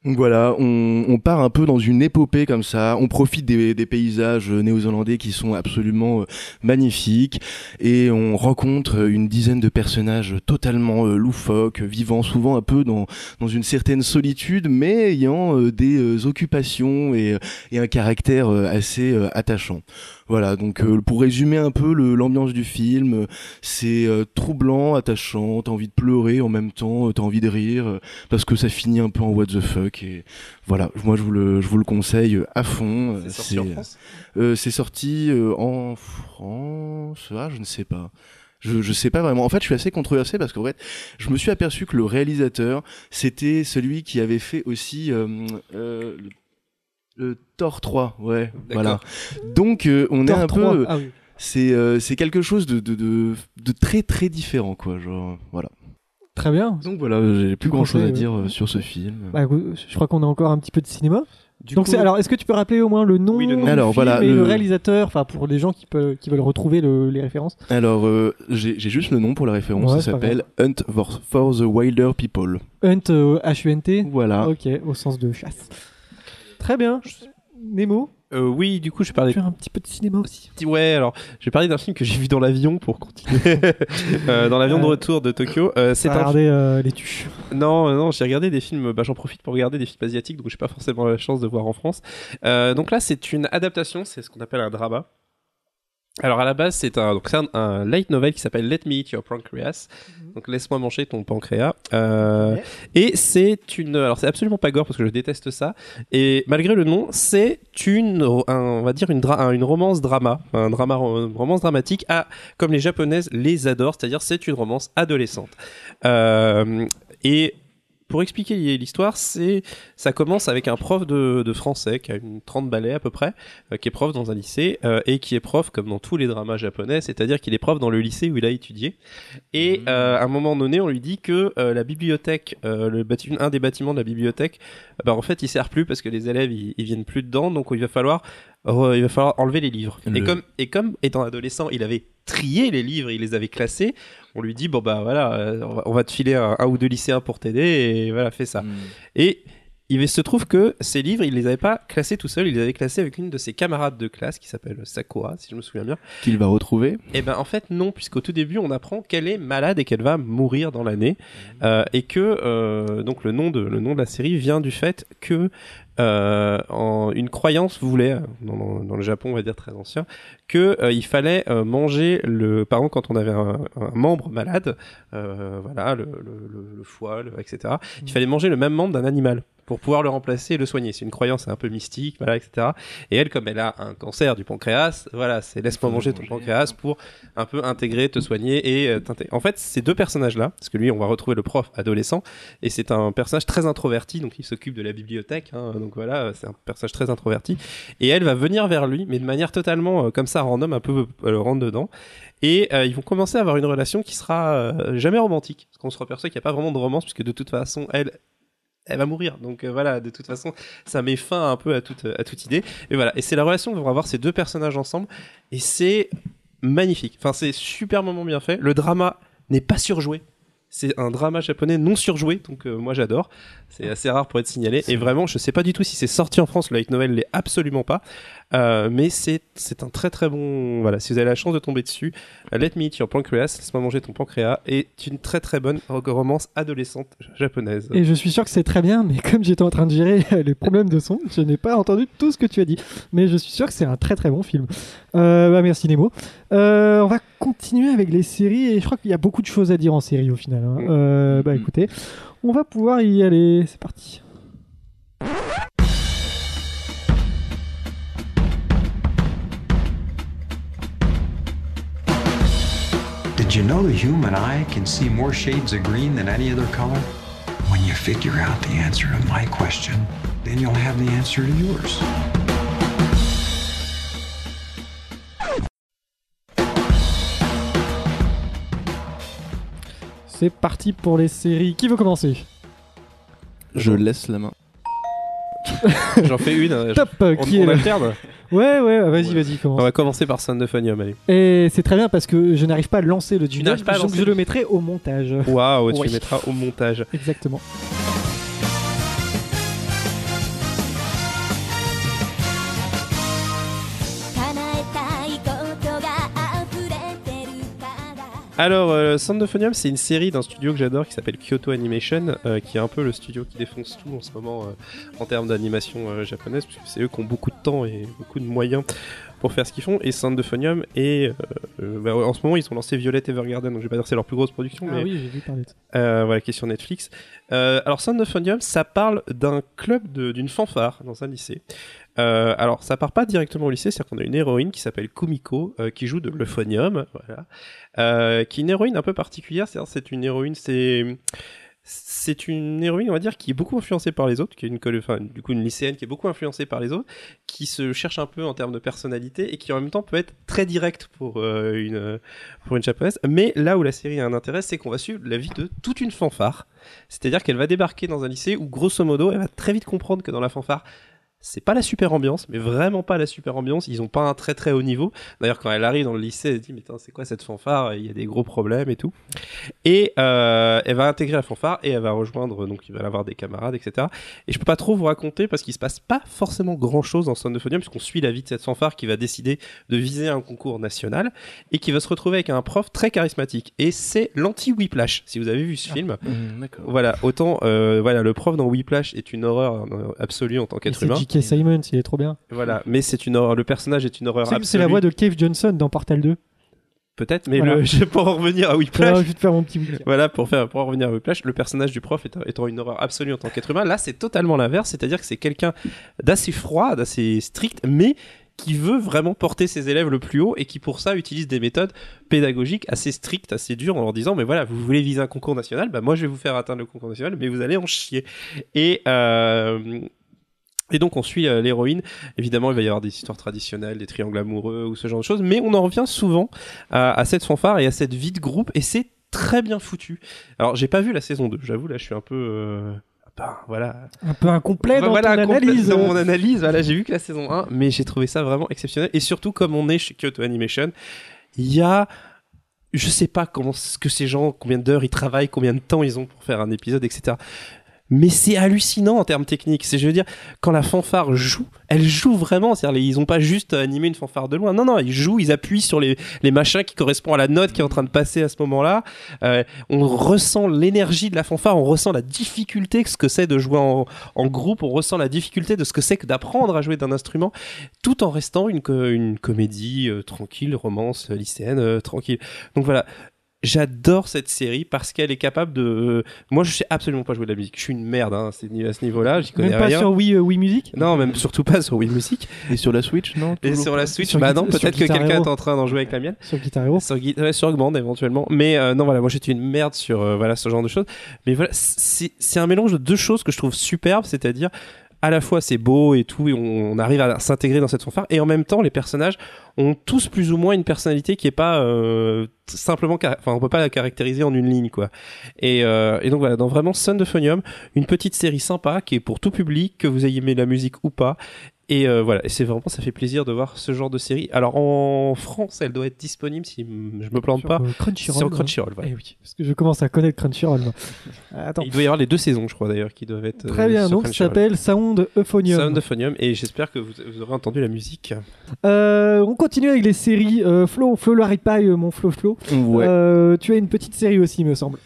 Donc voilà, on, part un peu dans une épopée comme ça, on profite des, paysages néo-zélandais qui sont absolument euh, magnifiques et on rencontre une dizaine de personnages totalement euh, loufoques, vivant souvent un peu dans, une certaine solitude mais ayant euh, des occupations et, un caractère assez attachant. Voilà, donc euh, pour résumer un peu l'ambiance du film, euh, c'est euh, troublant, attachant, t'as envie de pleurer en même temps, euh, t'as envie de rire, euh, parce que ça finit un peu en what the fuck, et voilà, moi je vous le, je vous le conseille à fond. C'est sorti en France? euh, c'est sorti euh, en France, ah je ne sais pas. Je, je sais pas vraiment. En fait, je suis assez controversé parce qu'en fait, je me suis aperçu que le réalisateur, c'était celui qui avait fait aussi euh, euh, le, le Thor 3. Ouais, voilà. Donc, euh, on Thor est un 3. peu. Ah oui. C'est euh, c'est quelque chose de, de, de, de très très différent, quoi. Genre, voilà. Très bien. Donc voilà, j'ai plus grand chose à dire euh, sur ce film. Bah, je crois qu'on a encore un petit peu de cinéma. Du Donc coup, c'est alors est-ce que tu peux rappeler au moins le nom Oui, le nom. du film voilà, et le... le- réalisateur enfin pour les gens qui peuvent qui veulent retrouver le- les références? Alors, euh, j'ai juste le nom pour la référence. Ouais, ça s'appelle Hunt for, for the Wilder People. Hunt euh, H U N T? Voilà. OK, au sens de chasse. Très bien. Nemo, euh, oui, du coup, je tu parlais. fais un petit peu de cinéma aussi? Ouais, alors, je vais parler d'un film que j'ai vu dans l'avion pour continuer. (laughs) Euh, dans l'avion de Euh, retour de Tokyo. Euh, c'est un regardé les tuches? Non, non, j'ai regardé des films. Bah, j'en profite pour regarder des films asiatiques, donc j'ai pas forcément la chance de voir en France. Donc là, c'est une adaptation, c'est ce qu'on appelle un drama. Alors à la base, c'est un, donc c'est un, un light novel qui s'appelle Let Me Eat Your Pancreas. Donc laisse-moi manger ton pancréas. Euh, Et c'est une, alors c'est absolument pas gore parce que je déteste ça. Et malgré le nom, c'est une, un- on va dire une, dra- un- une romance drama, un drama, une romance dramatique. À, comme les japonaises les adorent, c'est-à-dire c'est une romance adolescente. Euh, et pour expliquer l'histoire, c'est ça commence avec un prof de, de français qui a une 30 balais à peu près, euh, qui est prof dans un lycée euh, et qui est prof comme dans tous les dramas japonais, c'est-à-dire qu'il est prof dans le lycée où il a étudié. Et Mmh. euh, à un moment donné, on lui dit que la bibliothèque, le un des bâtiments de la bibliothèque, bah, en fait, il sert plus parce que les élèves ils, ils viennent plus dedans, donc il va falloir il va falloir enlever les livres. Et comme et comme étant adolescent, il avait trié les livres, il les avait classés. On lui dit bon bah voilà, euh, on va, on va te filer un, un ou deux lycéens pour t'aider et voilà fais ça. Mm. Et il se trouve que ces livres, il les avait pas classés tout seul, il les avait classés avec une de ses camarades de classe qui s'appelle Sakura, si je me souviens bien. Qu'il va retrouver. Et ben en fait non, puisqu'au tout début on apprend qu'elle est malade et qu'elle va mourir dans l'année, Euh, et que euh, donc le nom de le nom de la série vient du fait que euh, en, une croyance voulait dans, le Japon on va dire très ancien que euh, il fallait euh, manger le par exemple quand on avait un, un membre malade euh, voilà le, le, le- le foie le- etc il fallait manger le même membre d'un animal pour pouvoir le remplacer et le soigner. C'est une croyance un peu mystique voilà etc et elle comme elle a un cancer du pancréas voilà c'est laisse-moi manger ton pancréas pour un peu intégrer te soigner et euh, t'intégrer. en fait ces deux personnages là parce que lui on va retrouver le prof adolescent et c'est un personnage très introverti donc il s'occupe de la bibliothèque hein, donc voilà c'est un personnage très introverti. Et elle va venir vers lui mais de manière totalement euh, comme ça random un peu euh, le rentre dedans. Et euh, ils vont commencer à avoir une relation qui sera euh, jamais romantique. Parce qu'on se aperçoit qu'il n'y a pas vraiment de romance puisque de toute façon elle elle va mourir donc euh, voilà de toute façon ça met fin un peu à toute à toute idée et voilà et c'est la relation que vont avoir ces deux personnages ensemble et c'est magnifique enfin c'est superbement bien fait le drama n'est pas surjoué c'est un drama japonais non surjoué, donc euh, moi j'adore. C'est assez rare pour être signalé. Et vraiment, je sais pas du tout si c'est sorti en France. Le light novel l'est absolument pas. Euh, mais c'est c'est un très très bon. Voilà, si vous avez la chance de tomber dessus, euh, Let Me Eat Your Pancreas, laisse-moi manger ton pancréas, est une très très bonne romance adolescente japonaise. Et je suis sûr que c'est très bien, mais (laughs) comme j'étais en train de gérer les problèmes de son, je n'ai pas entendu tout ce que tu as dit. Mais je suis sûr que c'est un très très bon film. Euh, bah, merci Nemo. Euh, on va continuer avec les séries et je crois qu'il y a beaucoup de choses à dire en série au final. hein. Euh, bah écoutez, on va pouvoir y aller. C'est parti. Know the human eye can see more shades of green than any other color? When you figure out the answer to my question, then you'll have the answer to yours. C'est parti pour les séries. Qui veut commencer? Je laisse la main. (laughs) J'en fais une. euh, Top on, Qui on est alterne Ouais, ouais, vas-y, vas-y, On commence. va commencer par Son of Phonium, allez. Et c'est très bien parce que je n'arrive pas à lancer le jingle, n'arrives pas à donc lancer je le- mettrai au montage. Waouh, tu Ouais. le mettras au montage. Exactement. Alors, euh, Sound of Phonium, c'est une série d'un studio que j'adore qui s'appelle Kyoto Animation, euh, qui est un peu le studio qui défonce tout en ce moment euh, en termes d'animation euh, japonaise, puisque c'est eux qui ont beaucoup de temps et beaucoup de moyens pour faire ce qu'ils font. Et Sound of Phonium, et euh, bah, en ce moment, ils ont lancé Violet Evergarden, donc je vais pas dire c'est leur plus grosse production, Ah mais oui, j'ai vu parler de ça. euh, voilà, qui est sur Netflix. Euh, alors, Sound of Phonium, ça parle d'un club d'une fanfare dans un lycée. Euh, alors, ça part pas directement au lycée, c'est-à-dire qu'on a une héroïne qui s'appelle Kumiko, euh, qui joue de l'euphonium, voilà, euh, qui est une héroïne un peu particulière, c'est-à-dire c'est une héroïne, c'est c'est une héroïne, on va dire, qui est beaucoup influencée par les autres, qui est une, enfin, du coup, une lycéenne qui est beaucoup influencée par les autres, qui se cherche un peu en termes de personnalité et qui en même temps peut être très directe pour une pour une japonaise. Mais là où la série a un intérêt, c'est qu'on va suivre la vie de toute une fanfare. C'est-à-dire qu'elle va débarquer dans un lycée où, grosso modo, elle va très vite comprendre que dans la fanfare, c'est pas la super ambiance, mais vraiment pas la super ambiance. Ils ont pas un très très haut niveau. D'ailleurs, quand elle arrive dans le lycée, elle se dit mais c'est quoi cette fanfare? Il y a des gros problèmes et tout. Et euh, elle va intégrer la fanfare et elle va rejoindre, donc il va avoir des camarades, etc. Et je peux pas trop vous raconter parce qu'il se passe pas forcément grand chose dans Sound of Phonium, puisqu'on suit la vie de cette fanfare qui va décider de viser un concours national et qui va se retrouver avec un prof très charismatique. Et c'est l'anti-Whiplash, si vous avez vu ce film. Mm, D'accord. Voilà, autant euh, voilà, le prof dans Whiplash est une horreur euh, absolue en tant qu'être humain. J.K. Simons, il est trop bien. Voilà, mais c'est une horreur. Le personnage est une horreur C'est absolue. c'est la voix de Cave Johnson dans Portal 2. Peut-être, mais Voilà. le, (laughs) je pour en revenir à Alors, Whiplash. je vais te faire mon petit. Voilà, pour, faire, pour en revenir à Whiplash, le personnage du prof étant, étant une horreur absolue en tant qu'être humain, là c'est totalement l'inverse, c'est-à-dire que c'est quelqu'un d'assez froid, d'assez strict, mais qui veut vraiment porter ses élèves le plus haut et qui pour ça utilise des méthodes pédagogiques assez strictes, assez dures en leur disant mais voilà vous voulez viser un concours national, bah moi je vais vous faire atteindre le concours national, mais vous allez en chier. Et euh, et donc on suit euh, l'héroïne. Évidemment, il va y avoir des histoires traditionnelles, des triangles amoureux ou ce genre de choses, mais on en revient souvent à, à cette fanfare et à cette vie de groupe, et c'est très bien foutu. Alors j'ai pas vu la saison 2, j'avoue là je suis un peu... euh, ben, voilà, Un peu incomplet dans voilà, ton analyse. dans mon analyse, voilà, j'ai vu que la saison 1, mais j'ai trouvé ça vraiment exceptionnel. Et surtout, comme on est chez Kyoto Animation, il y a, je sais pas comment, ce que ces gens, combien d'heures ils travaillent, combien de temps ils ont pour faire un épisode, etc. Mais c'est hallucinant en termes techniques. C'est, je veux dire, quand la fanfare joue, elle joue vraiment. C'est-à-dire, ils ont pas juste animé une fanfare de loin. Non, non, ils jouent, ils appuient sur les, machins qui correspondent à la note qui est en train de passer à ce moment-là. Euh, on ressent l'énergie de la fanfare, on ressent la difficulté que ce que c'est de jouer en, groupe, on ressent la difficulté de ce que c'est que d'apprendre à jouer d'un instrument, tout en restant une, co- une comédie euh, tranquille, romance euh, lycéenne euh, tranquille. Donc voilà. J'adore cette série parce qu'elle est capable de. euh, Moi, je sais absolument pas jouer de la musique. Je suis une merde hein, à ce niveau-là. J'y connais Même pas rien. sur Wii, euh, Wii Music? Non, même surtout pas sur Wii Music. Et sur la Switch, non Et sur la Switch, Sur bah Guitar- non, peut-être que quelqu'un Hero. est en train d'en jouer avec la mienne. Sur Guitar Hero. Sur, ouais, sur Augmente éventuellement. Mais euh, non, voilà, moi j'étais une merde sur euh, voilà ce genre de choses. Mais voilà, c'est c'est un mélange de deux choses que je trouve superbe, c'est-à-dire à la fois c'est beau et tout, et on, arrive à s'intégrer dans cette fanfare, et en même temps les personnages ont tous plus ou moins une personnalité qui est pas euh, simplement, enfin on peut pas la caractériser en une ligne quoi. Et, euh, donc voilà, dans vraiment Son de Phonium, une petite série sympa qui est pour tout public, que vous ayez aimé la musique ou pas. Et euh, voilà, et c'est vraiment, ça fait plaisir de voir ce genre de série. Alors en France, elle doit être disponible si je me plante Sur, pas. euh, Crunchyroll. Sur ouais. Crunchyroll, voilà. Eh oui, parce que je commence à connaître Crunchyroll. (laughs) Attends. Il doit y avoir les deux saisons, je crois d'ailleurs, qui doivent être. Très euh, bien, sur donc ça s'appelle Sound Euphonium. Sound of Phonium, et j'espère que vous, vous aurez entendu la musique. Euh, on continue avec les séries. Euh, Flo, Flo Larry-Paille, euh, mon Flo Flo. Ouais. Euh, tu as une petite série aussi, il me semble.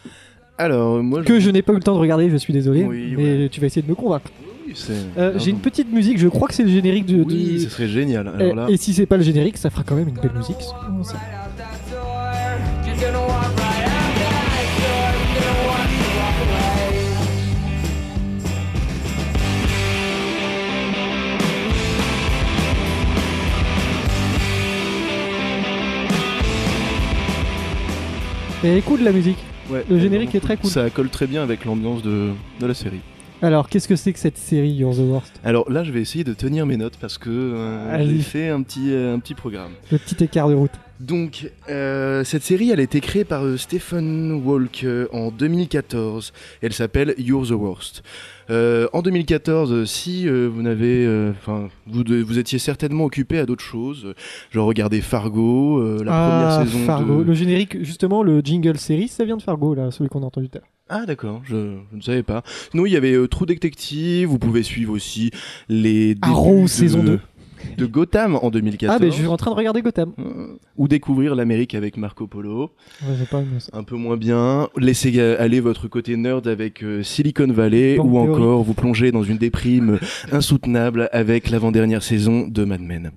Alors, moi, Que je n'ai pas eu le temps de regarder, je suis désolé. Oui, mais tu vas essayer de me convaincre. Oui, Euh, J'ai une petite musique, je crois que c'est le générique de. Oui, de- ce serait génial. Alors là, et si c'est pas le générique, ça fera quand même une belle musique. Ça. Et écoute la musique. ouais, le générique est très cool. Ça colle très bien avec l'ambiance de, de la série. Alors, qu'est-ce que c'est que cette série You're the Worst? Alors là, je vais essayer de tenir mes notes parce que euh, j'ai fait un petit, euh, un petit programme. Le petit écart de route. Donc, euh, cette série, elle a été créée par euh, Stephen Walk euh, en 2014. Elle s'appelle You're the Worst. En 2014, euh, si vous n'avez, enfin, vous, vous étiez certainement occupé à d'autres choses, genre regarder Fargo, la ah, première saison Fargo. de. Le générique, justement, le jingle série, ça vient de Fargo, là, celui qu'on a entendu tout à l'heure. Ah d'accord, je, je ne savais pas. Sinon, il y avait euh, True Detective. Vous pouvez suivre aussi les Arrow, de, saison 2. de Gotham en 2014. Ah, ben je suis en train de regarder Gotham. Euh, Ou découvrir l'Amérique avec Marco Polo. Ouais, pas un peu moins bien. Laissez ga- aller votre côté nerd avec euh, Silicon Valley ou encore vous plongez dans une déprime (laughs) insoutenable avec l'avant-dernière saison de Mad Men.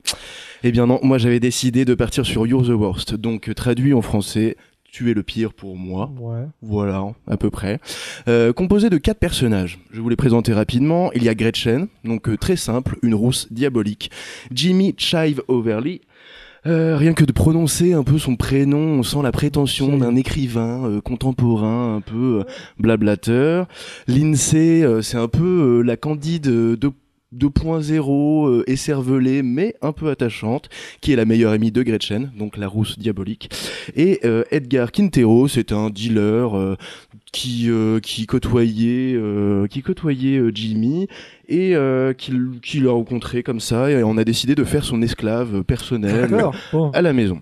Eh bien non, moi j'avais décidé de partir sur You're the Worst, donc euh, traduit en français. Tu es le pire pour moi. Ouais. Voilà, à peu près. Euh, composé de quatre personnages. Je vous les présenter rapidement. Il y a Gretchen, donc euh, très simple, une rousse diabolique. Jimmy Chive Overly. Euh, rien que de prononcer un peu son prénom, on sent la prétention d'un écrivain euh, contemporain, un peu euh, blablateur. Lindsay, euh, c'est un peu euh, la candide euh, de 2.0 euh, écervelée mais un peu attachante qui est la meilleure amie de Gretchen donc la rousse diabolique. Et euh, Edgar Quintero c'est un dealer euh, qui euh, qui côtoyait euh, qui côtoyait euh, Jimmy et euh, qui, qui l'a rencontré comme ça et on a décidé de faire son esclave personnel à la maison.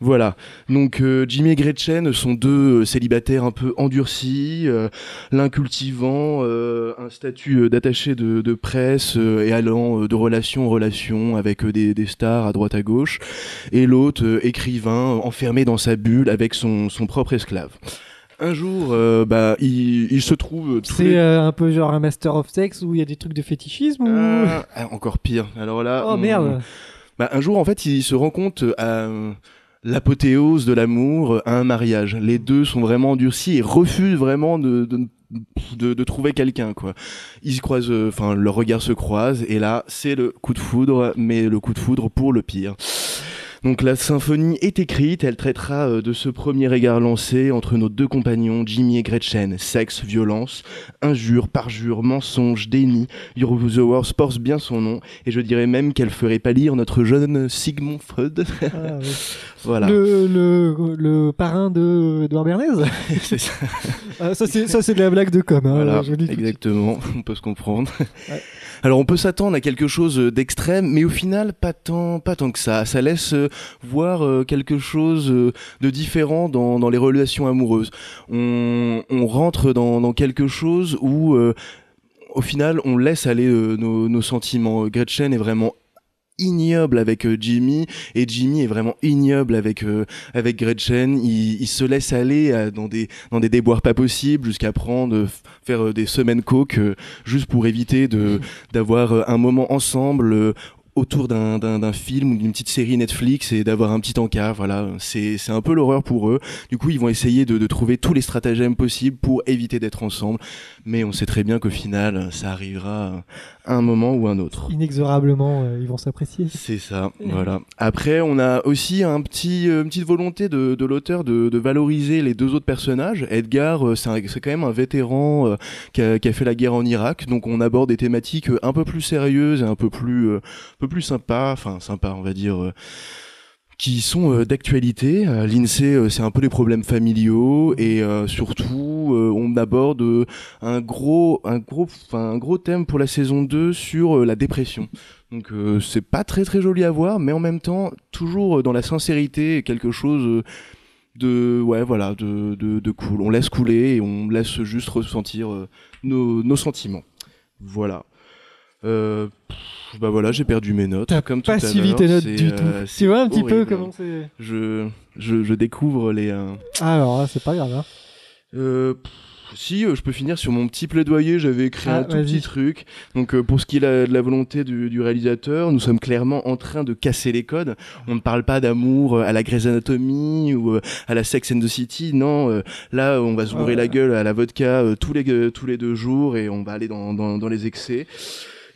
Voilà. Donc euh, Jimmy et Gretchen sont deux célibataires un peu endurcis, euh, l'un cultivant euh, un statut d'attaché de, de presse et allant de relation en relation avec des, des stars à droite à gauche, et l'autre écrivain enfermé dans sa bulle avec son, son propre esclave. Un jour, euh, bah, il, il se trouve euh, C'est les- euh, un peu genre un Master of Sex où il y a des trucs de fétichisme ou... Ah, ah, encore pire. Alors là, oh on- merde. bah, un jour, en fait, il se rend compte euh, à euh, l'apothéose de l'amour, euh, à un mariage. Les deux sont vraiment endurcis et refusent vraiment de, de de, de trouver quelqu'un quoi. Ils se croisent, euh, enfin leurs regards se croisent et là c'est le coup de foudre, mais le coup de foudre pour le pire. Donc la symphonie est écrite, elle traitera euh, de ce premier regard lancé entre nos deux compagnons, Jimmy et Gretchen. Sexe, violence, injure, parjure, mensonge, déni. Your the Worst porte bien son nom, et je dirais même qu'elle ferait pâlir notre jeune Sigmund Freud. Ah, oui. (laughs) voilà. le, le, le parrain de Edouard Bernays (laughs) C'est ça. Ah, Ça, c'est de la blague de com. hein, Voilà, je dis exactement, on peut se comprendre. Ouais. Alors on peut s'attendre à quelque chose d'extrême, mais au final pas tant, pas tant que ça. Ça laisse euh, voir euh, quelque chose euh, de différent dans, dans les relations amoureuses. On, rentre dans, dans quelque chose où euh, au final on laisse aller euh, nos sentiments. Gretchen est vraiment ignoble avec euh, Jimmy. Et Jimmy est vraiment ignoble avec euh, avec Gretchen. Il, se laisse aller euh, dans des dans des déboires pas possibles jusqu'à prendre faire des semaines coke juste pour éviter de d'avoir un moment ensemble autour d'un film ou d'une petite série Netflix et d'avoir un petit encart voilà c'est c'est un peu l'horreur pour eux du coup ils vont essayer de, de trouver tous les stratagèmes possibles pour éviter d'être ensemble mais on sait très bien qu'au final ça arrivera à un moment ou un autre Inexorablement, euh, ils vont s'apprécier. c'est ça, voilà. Après, on a aussi un petit, euh, une petite volonté de, de l'auteur de, de valoriser les deux autres personnages. Edgar, euh, c'est quand même un vétéran qui, a, qui a fait la guerre en Irak, donc on aborde des thématiques un peu plus sérieuses et un peu plus, un peu plus sympas, enfin sympas, on va dire. euh, qui sont euh, d'actualité. Euh, L'INSEE, c'est un peu les problèmes familiaux et surtout, on aborde un gros, un gros, un gros thème pour la saison 2 sur la dépression. Donc c'est pas très très joli à voir, mais en même temps toujours dans la sincérité quelque chose de ouais voilà de, de, cool. On laisse couler et on laisse juste ressentir nos, nos sentiments. Voilà. Euh, pff, bah voilà, j'ai perdu mes notes. T'as comme tout pas à suivi tes notes du euh, tout. c'est Tu vois un petit peu horrible. comment c'est. Je, je, je découvre les. euh, Ah, alors là, c'est pas grave. Hein. euh, pff, si, euh, je peux finir sur mon petit plaidoyer. J'avais écrit Ah, un tout petit truc. Donc, euh, pour ce qui est la- de la volonté du, du réalisateur, nous sommes clairement en train de casser les codes. On ne parle pas d'amour euh, à la Grey's Anatomy ou euh, à la Sex and the City. Non, euh, là, on va se bourrer Ouais. la gueule à la vodka euh, tous les euh, tous les deux jours et on va aller dans dans, dans les excès.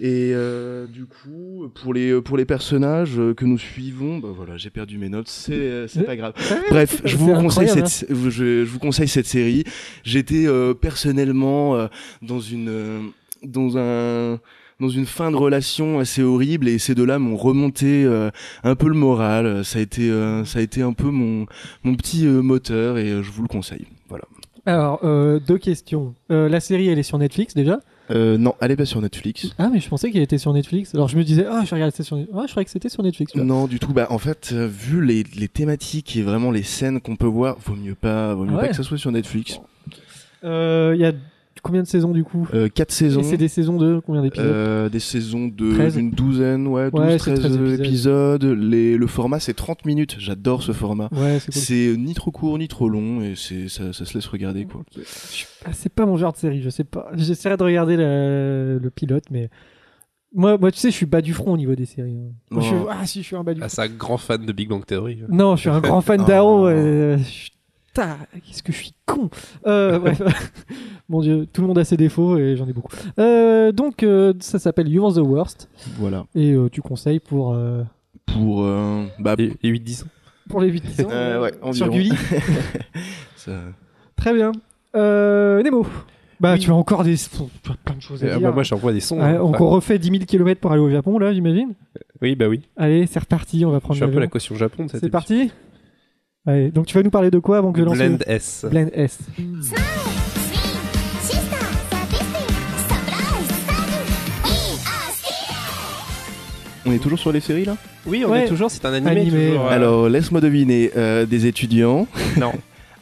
Et euh, du coup, pour les pour les personnages euh, que nous suivons, bah voilà, j'ai perdu mes notes. C'est euh, c'est pas grave. Bref, je vous conseille cette, je, je vous conseille cette série. J'étais euh, personnellement euh, dans une dans un dans une fin de relation assez horrible et ces deux-là m'ont remonté euh, un peu le moral. Ça a été euh, ça a été un peu mon mon petit euh, moteur et je vous le conseille. Voilà. Alors, deux questions. La série, elle est sur Netflix déjà? Euh, non, elle est pas sur Netflix. Ah, mais je pensais qu'elle était sur Netflix. Alors je me disais, ah, je regarde ça sur Netflix. Ah, je croyais que c'était sur Netflix. Non, du tout. Bah, en fait, euh, vu les, les thématiques et vraiment les scènes qu'on peut voir, vaut mieux pas, vaut mieux Ah ouais. pas que ça soit sur Netflix. Euh, Il y a combien de saisons du coup Euh, quatre Et saisons. c'est des saisons de combien d'épisodes Euh, des saisons de 13. d'une douzaine, ouais, 12, Ouais, c'est 13, 13 épisodes. épisodes. Les, le format c'est 30 minutes. J'adore ce format. Ouais, c'est cool. C'est ni trop court ni trop long et c'est ça, ça se laisse regarder quoi. Pas- C'est pas mon genre de série, je sais pas. J'essaierai de regarder le, le pilote, mais. Moi, moi, tu sais, je suis bas du front au niveau des séries. hein. Moi, je suis-. Ah, si, je suis un bas du Ah, front. c'est un grand fan de Big Bang Theory. Non, je suis un grand fan Oh. d'Arrow. euh, je- qu'est-ce que je suis con. Euh, (laughs) bref. (laughs) Mon dieu, tout le monde a ses défauts et j'en ai beaucoup. Euh, donc, euh, ça s'appelle You Are the Worst Voilà. et euh, tu conseilles pour, euh, Pour euh, bah et 8-10 ans. pour les 8 ans (laughs) Euh, ouais, sur. Gulli. ça- Très bien. Euh, Nemo. Bah, Oui. tu as encore des, tu as plein de choses à Ah dire. bah, moi, j'envoie des sons. Ouais, hein. on refait 10 000 km pour aller au Japon, là, j'imagine? Oui, bah oui. Allez, c'est reparti, on va Je prendre suis un peu la caution Japon C'est parti? Allez, donc tu vas nous parler de quoi avant que je lance Blend. S. Blend S. On est toujours sur les séries là? Oui, on est toujours, c'est un animé. Alors, laisse-moi deviner, euh, des étudiants. (laughs) Non.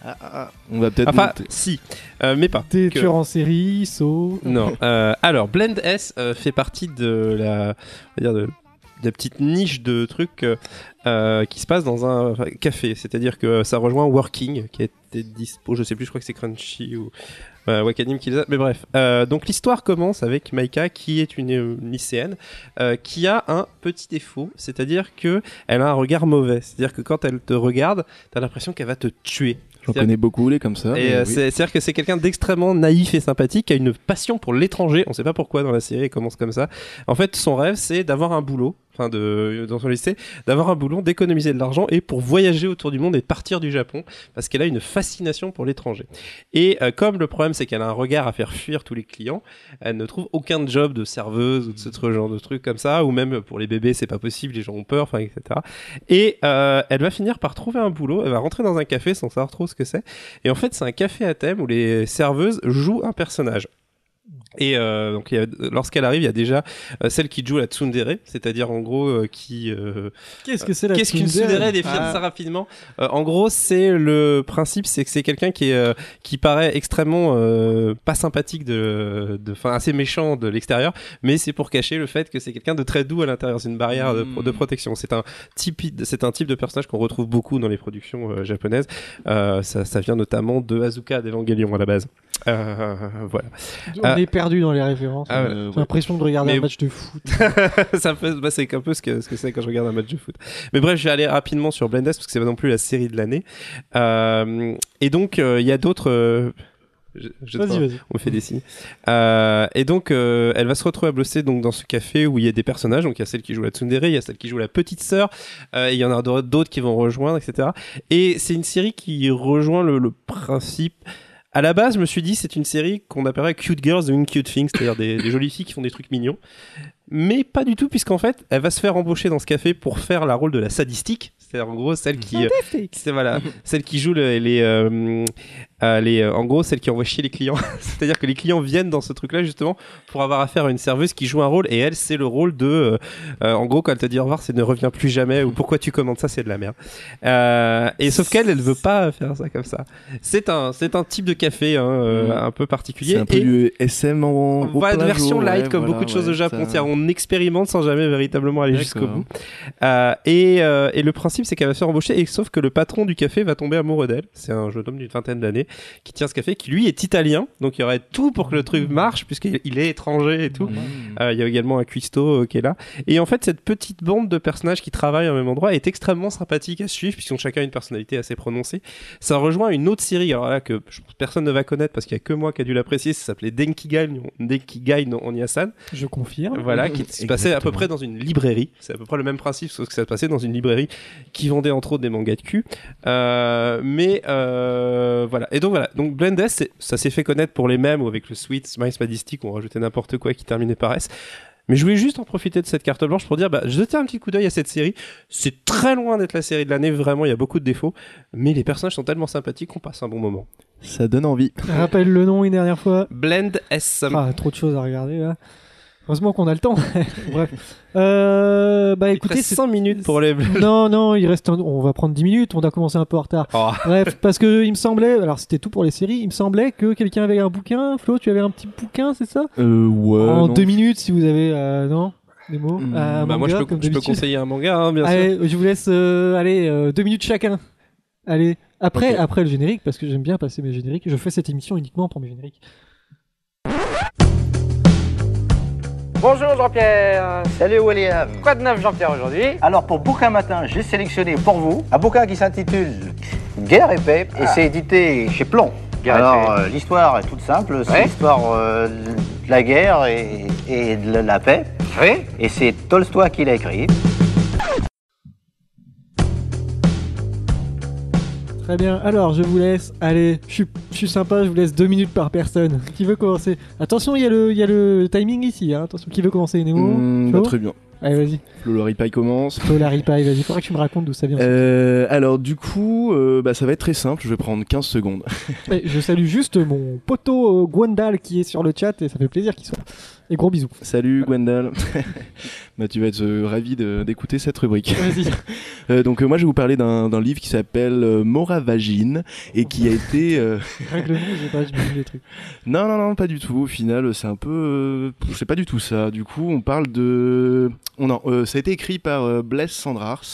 Ah, ah, ah. on va peut-être. Enfin, si, euh, mais pas. Des que... tueurs en série, saut. So... Non. Euh, alors, Blend S fait partie de la. On va dire de de la petite niche de trucs euh, qui se passe dans un café. C'est-à-dire que ça rejoint Working, qui a été dispo, je sais plus, je crois que c'est Crunchy ou euh, Wakanim qui les a. Mais bref. Euh, donc l'histoire commence avec Maika, qui est une, lycéenne, qui a un petit défaut, c'est-à-dire que elle a un regard mauvais. C'est-à-dire que quand elle te regarde, t'as l'impression qu'elle va te tuer. J'en connais beaucoup, les comme ça. Et euh, oui. c'est-à-dire que c'est quelqu'un d'extrêmement naïf et sympathique, qui a une passion pour l'étranger. On sait pas pourquoi dans la série, il commence comme ça. En fait, son rêve, c'est d'avoir un boulot, enfin de dans son lycée, d'avoir un boulot, d'économiser de l'argent et pour voyager autour du monde et partir du Japon, parce qu'elle a une fascination pour l'étranger. Et euh, comme le problème, c'est qu'elle a un regard à faire fuir tous les clients, elle ne trouve aucun job de serveuse ou de ce genre de trucs comme ça, ou même pour les bébés, c'est pas possible, les gens ont peur, enfin etc. Et euh, elle va finir par trouver un boulot. Elle va rentrer dans un café sans savoir trop ce que c'est. Et en fait, c'est un café à thème où les serveuses jouent un personnage. Et euh, donc, il y a- lorsqu'elle arrive, il y a déjà euh, celle qui joue la tsundere, c'est-à-dire en gros euh, qui. euh, Qu'est-ce que c'est la Qu'est-ce qu'une tsundere tsundere? Définir Ah. ça rapidement. Euh, en gros, c'est le principe, c'est que c'est quelqu'un qui est euh, qui paraît extrêmement euh, pas sympathique de, de, enfin assez méchant de l'extérieur, mais c'est pour cacher le fait que c'est quelqu'un de très doux à l'intérieur. C'est une barrière de, Mm. de protection. C'est un type, c'est un type de personnage qu'on retrouve beaucoup dans les productions euh, japonaises. Euh, ça, ça vient notamment de Azuka d'Evangelion à la base. Euh, voilà. On Ah. est perdu dans les références. Ah, J'ai ouais. l'impression de regarder Mais- un match de foot. (laughs) ça fait, bah, c'est un peu ce que, ce que c'est quand je regarde un match de foot. Mais bref, je vais aller rapidement sur Blendes parce que c'est pas non plus la série de l'année. Euh, et donc, euh, il y a d'autres. euh, on me fait des signes. Euh, et donc, euh, elle va se retrouver à bosser donc dans ce café où il y a des personnages. Donc, il y a celle qui joue la tsundere, il y a celle qui joue la petite sœur, euh, il y en a d'autres qui vont rejoindre, etc. Et c'est une série qui rejoint le, le principe. À la base, je me suis dit c'est une série qu'on appellerait cute girls doing cute things, c'est-à-dire des, des jolies filles qui font des trucs mignons. Mais pas du tout, puisqu'en fait, elle va se faire embaucher dans ce café pour faire la rôle de la sadistique. C'est-à-dire en gros celle qui, euh, c'est voilà, celle qui joue le- les, euh, euh, les, euh, en gros celle qui envoie chier les clients. (laughs) C'est-à-dire que les clients viennent dans ce truc-là justement pour avoir affaire à une serveuse qui joue un rôle et elle c'est le rôle de, euh, euh, en gros quand elle te dit au revoir c'est ne reviens plus jamais ou pourquoi tu commandes ça c'est de la merde. Euh, et sauf qu'elle elle veut pas faire ça comme ça. C'est un c'est un type de café hein, euh, Mhm. un peu particulier. C'est un peu et- du SM en. voilà, plein version light ouais, comme voilà, beaucoup de choses au Japon. ça- C'est-à-dire, on expérimente sans jamais véritablement aller jusqu'au bout. Euh, et, euh, et le principe, c'est qu'elle va se faire embaucher. Et sauf que le patron du café va tomber amoureux d'elle. C'est un jeune homme d'une vingtaine d'années qui tient ce café, qui lui est italien. Donc il y aurait tout pour que le truc marche, puisqu'il il est étranger et tout. Mmh. Euh, Il y a également un cuistot euh, qui est là. Et en fait, cette petite bande de personnages qui travaillent au même endroit est extrêmement sympathique à suivre, puisqu'ils ont chacun une personnalité assez prononcée. Ça rejoint une autre série, alors là, que personne ne va connaître parce qu'il y a que moi qui a dû l'apprécier. Ça s'appelait Denkigai, Denkigai no Onyasan. Je confirme. Voilà, qui se passait à peu près dans une librairie. C'est à peu près le même principe, sauf que ça se passait dans une librairie qui vendait entre autres des mangas de cul. Euh, mais voilà. Et donc voilà. Donc Blend S, ça s'est fait connaître pour les mêmes ou avec le Sweet Smile Sadistic, on rajoutait n'importe quoi qui terminait par S. Mais je voulais juste en profiter de cette carte blanche pour dire, bah, jetez un petit coup d'œil à cette série. C'est très loin d'être la série de l'année, vraiment, il y a beaucoup de défauts. Mais les personnages sont tellement sympathiques qu'on passe un bon moment. Ça donne envie. Rappelle le nom une dernière fois. Blend S. Ah, trop de choses à regarder là. Heureusement qu'on a le temps. (laughs) Bref. Euh, bah Il écoutez, reste c'est 5 minutes pour les. (laughs) non, non, il reste. un- On va prendre 10 minutes. On a commencé un peu en retard. Oh. Bref, parce que il me semblait. Alors c'était tout pour les séries. Il me semblait que quelqu'un avait un bouquin. Flo, tu avais un petit bouquin, c'est ça? Euh, ouais. En non. deux minutes, si vous avez. euh, non? Des mots? Hmm. Euh, Bah, moi, je peux, comme je peux conseiller un manga, hein, bien sûr. Je vous laisse. euh, allez, euh, deux minutes chacun. Allez. Après, après le générique, parce que j'aime bien passer mes génériques. Je fais cette émission uniquement pour mes génériques. Bonjour Jean-Pierre. Salut William. Quoi de neuf Jean-Pierre aujourd'hui? Alors pour Bouquin Matin, j'ai sélectionné pour vous un bouquin qui s'intitule Guerre et paix et c'est édité chez Plomb. Guerre Alors euh, l'histoire est toute simple, c'est l'histoire euh, de la guerre et, et de la- la paix. Oui. Et c'est Tolstoï qui l'a écrit. Très bien. Alors, je vous laisse. Allez, je suis, je suis sympa. Je vous laisse deux minutes par personne. Qui veut commencer? Attention, il y, a le- il y a le timing ici. hein. Attention, qui veut commencer? Nemo? Mmh, bah, très bien. Allez, vas-y. Le Larry Pie commence. Flo, la ripaille, vas-y. Faudrait que tu me racontes d'où ça vient. Euh, alors du coup, euh, bah, ça va être très simple, je vais prendre 15 secondes. (laughs) Eh, je salue juste mon poteau euh, Gwendal qui est sur le chat et ça fait plaisir qu'il soit. Et gros bisous. Salut Gwendal. (laughs) bah, tu vas être euh, ravi d'écouter cette rubrique. Vas-y. (laughs) Donc moi je vais vous parler d'un livre qui s'appelle Moravagine et qui a été... Rien que le nom, j'ai pas, trucs. Non, non, non, pas du tout. Au final, c'est un peu... C'est pas du tout ça. Du coup, on parle de... Non, euh, ça a été écrit par euh, Blaise Sandrars,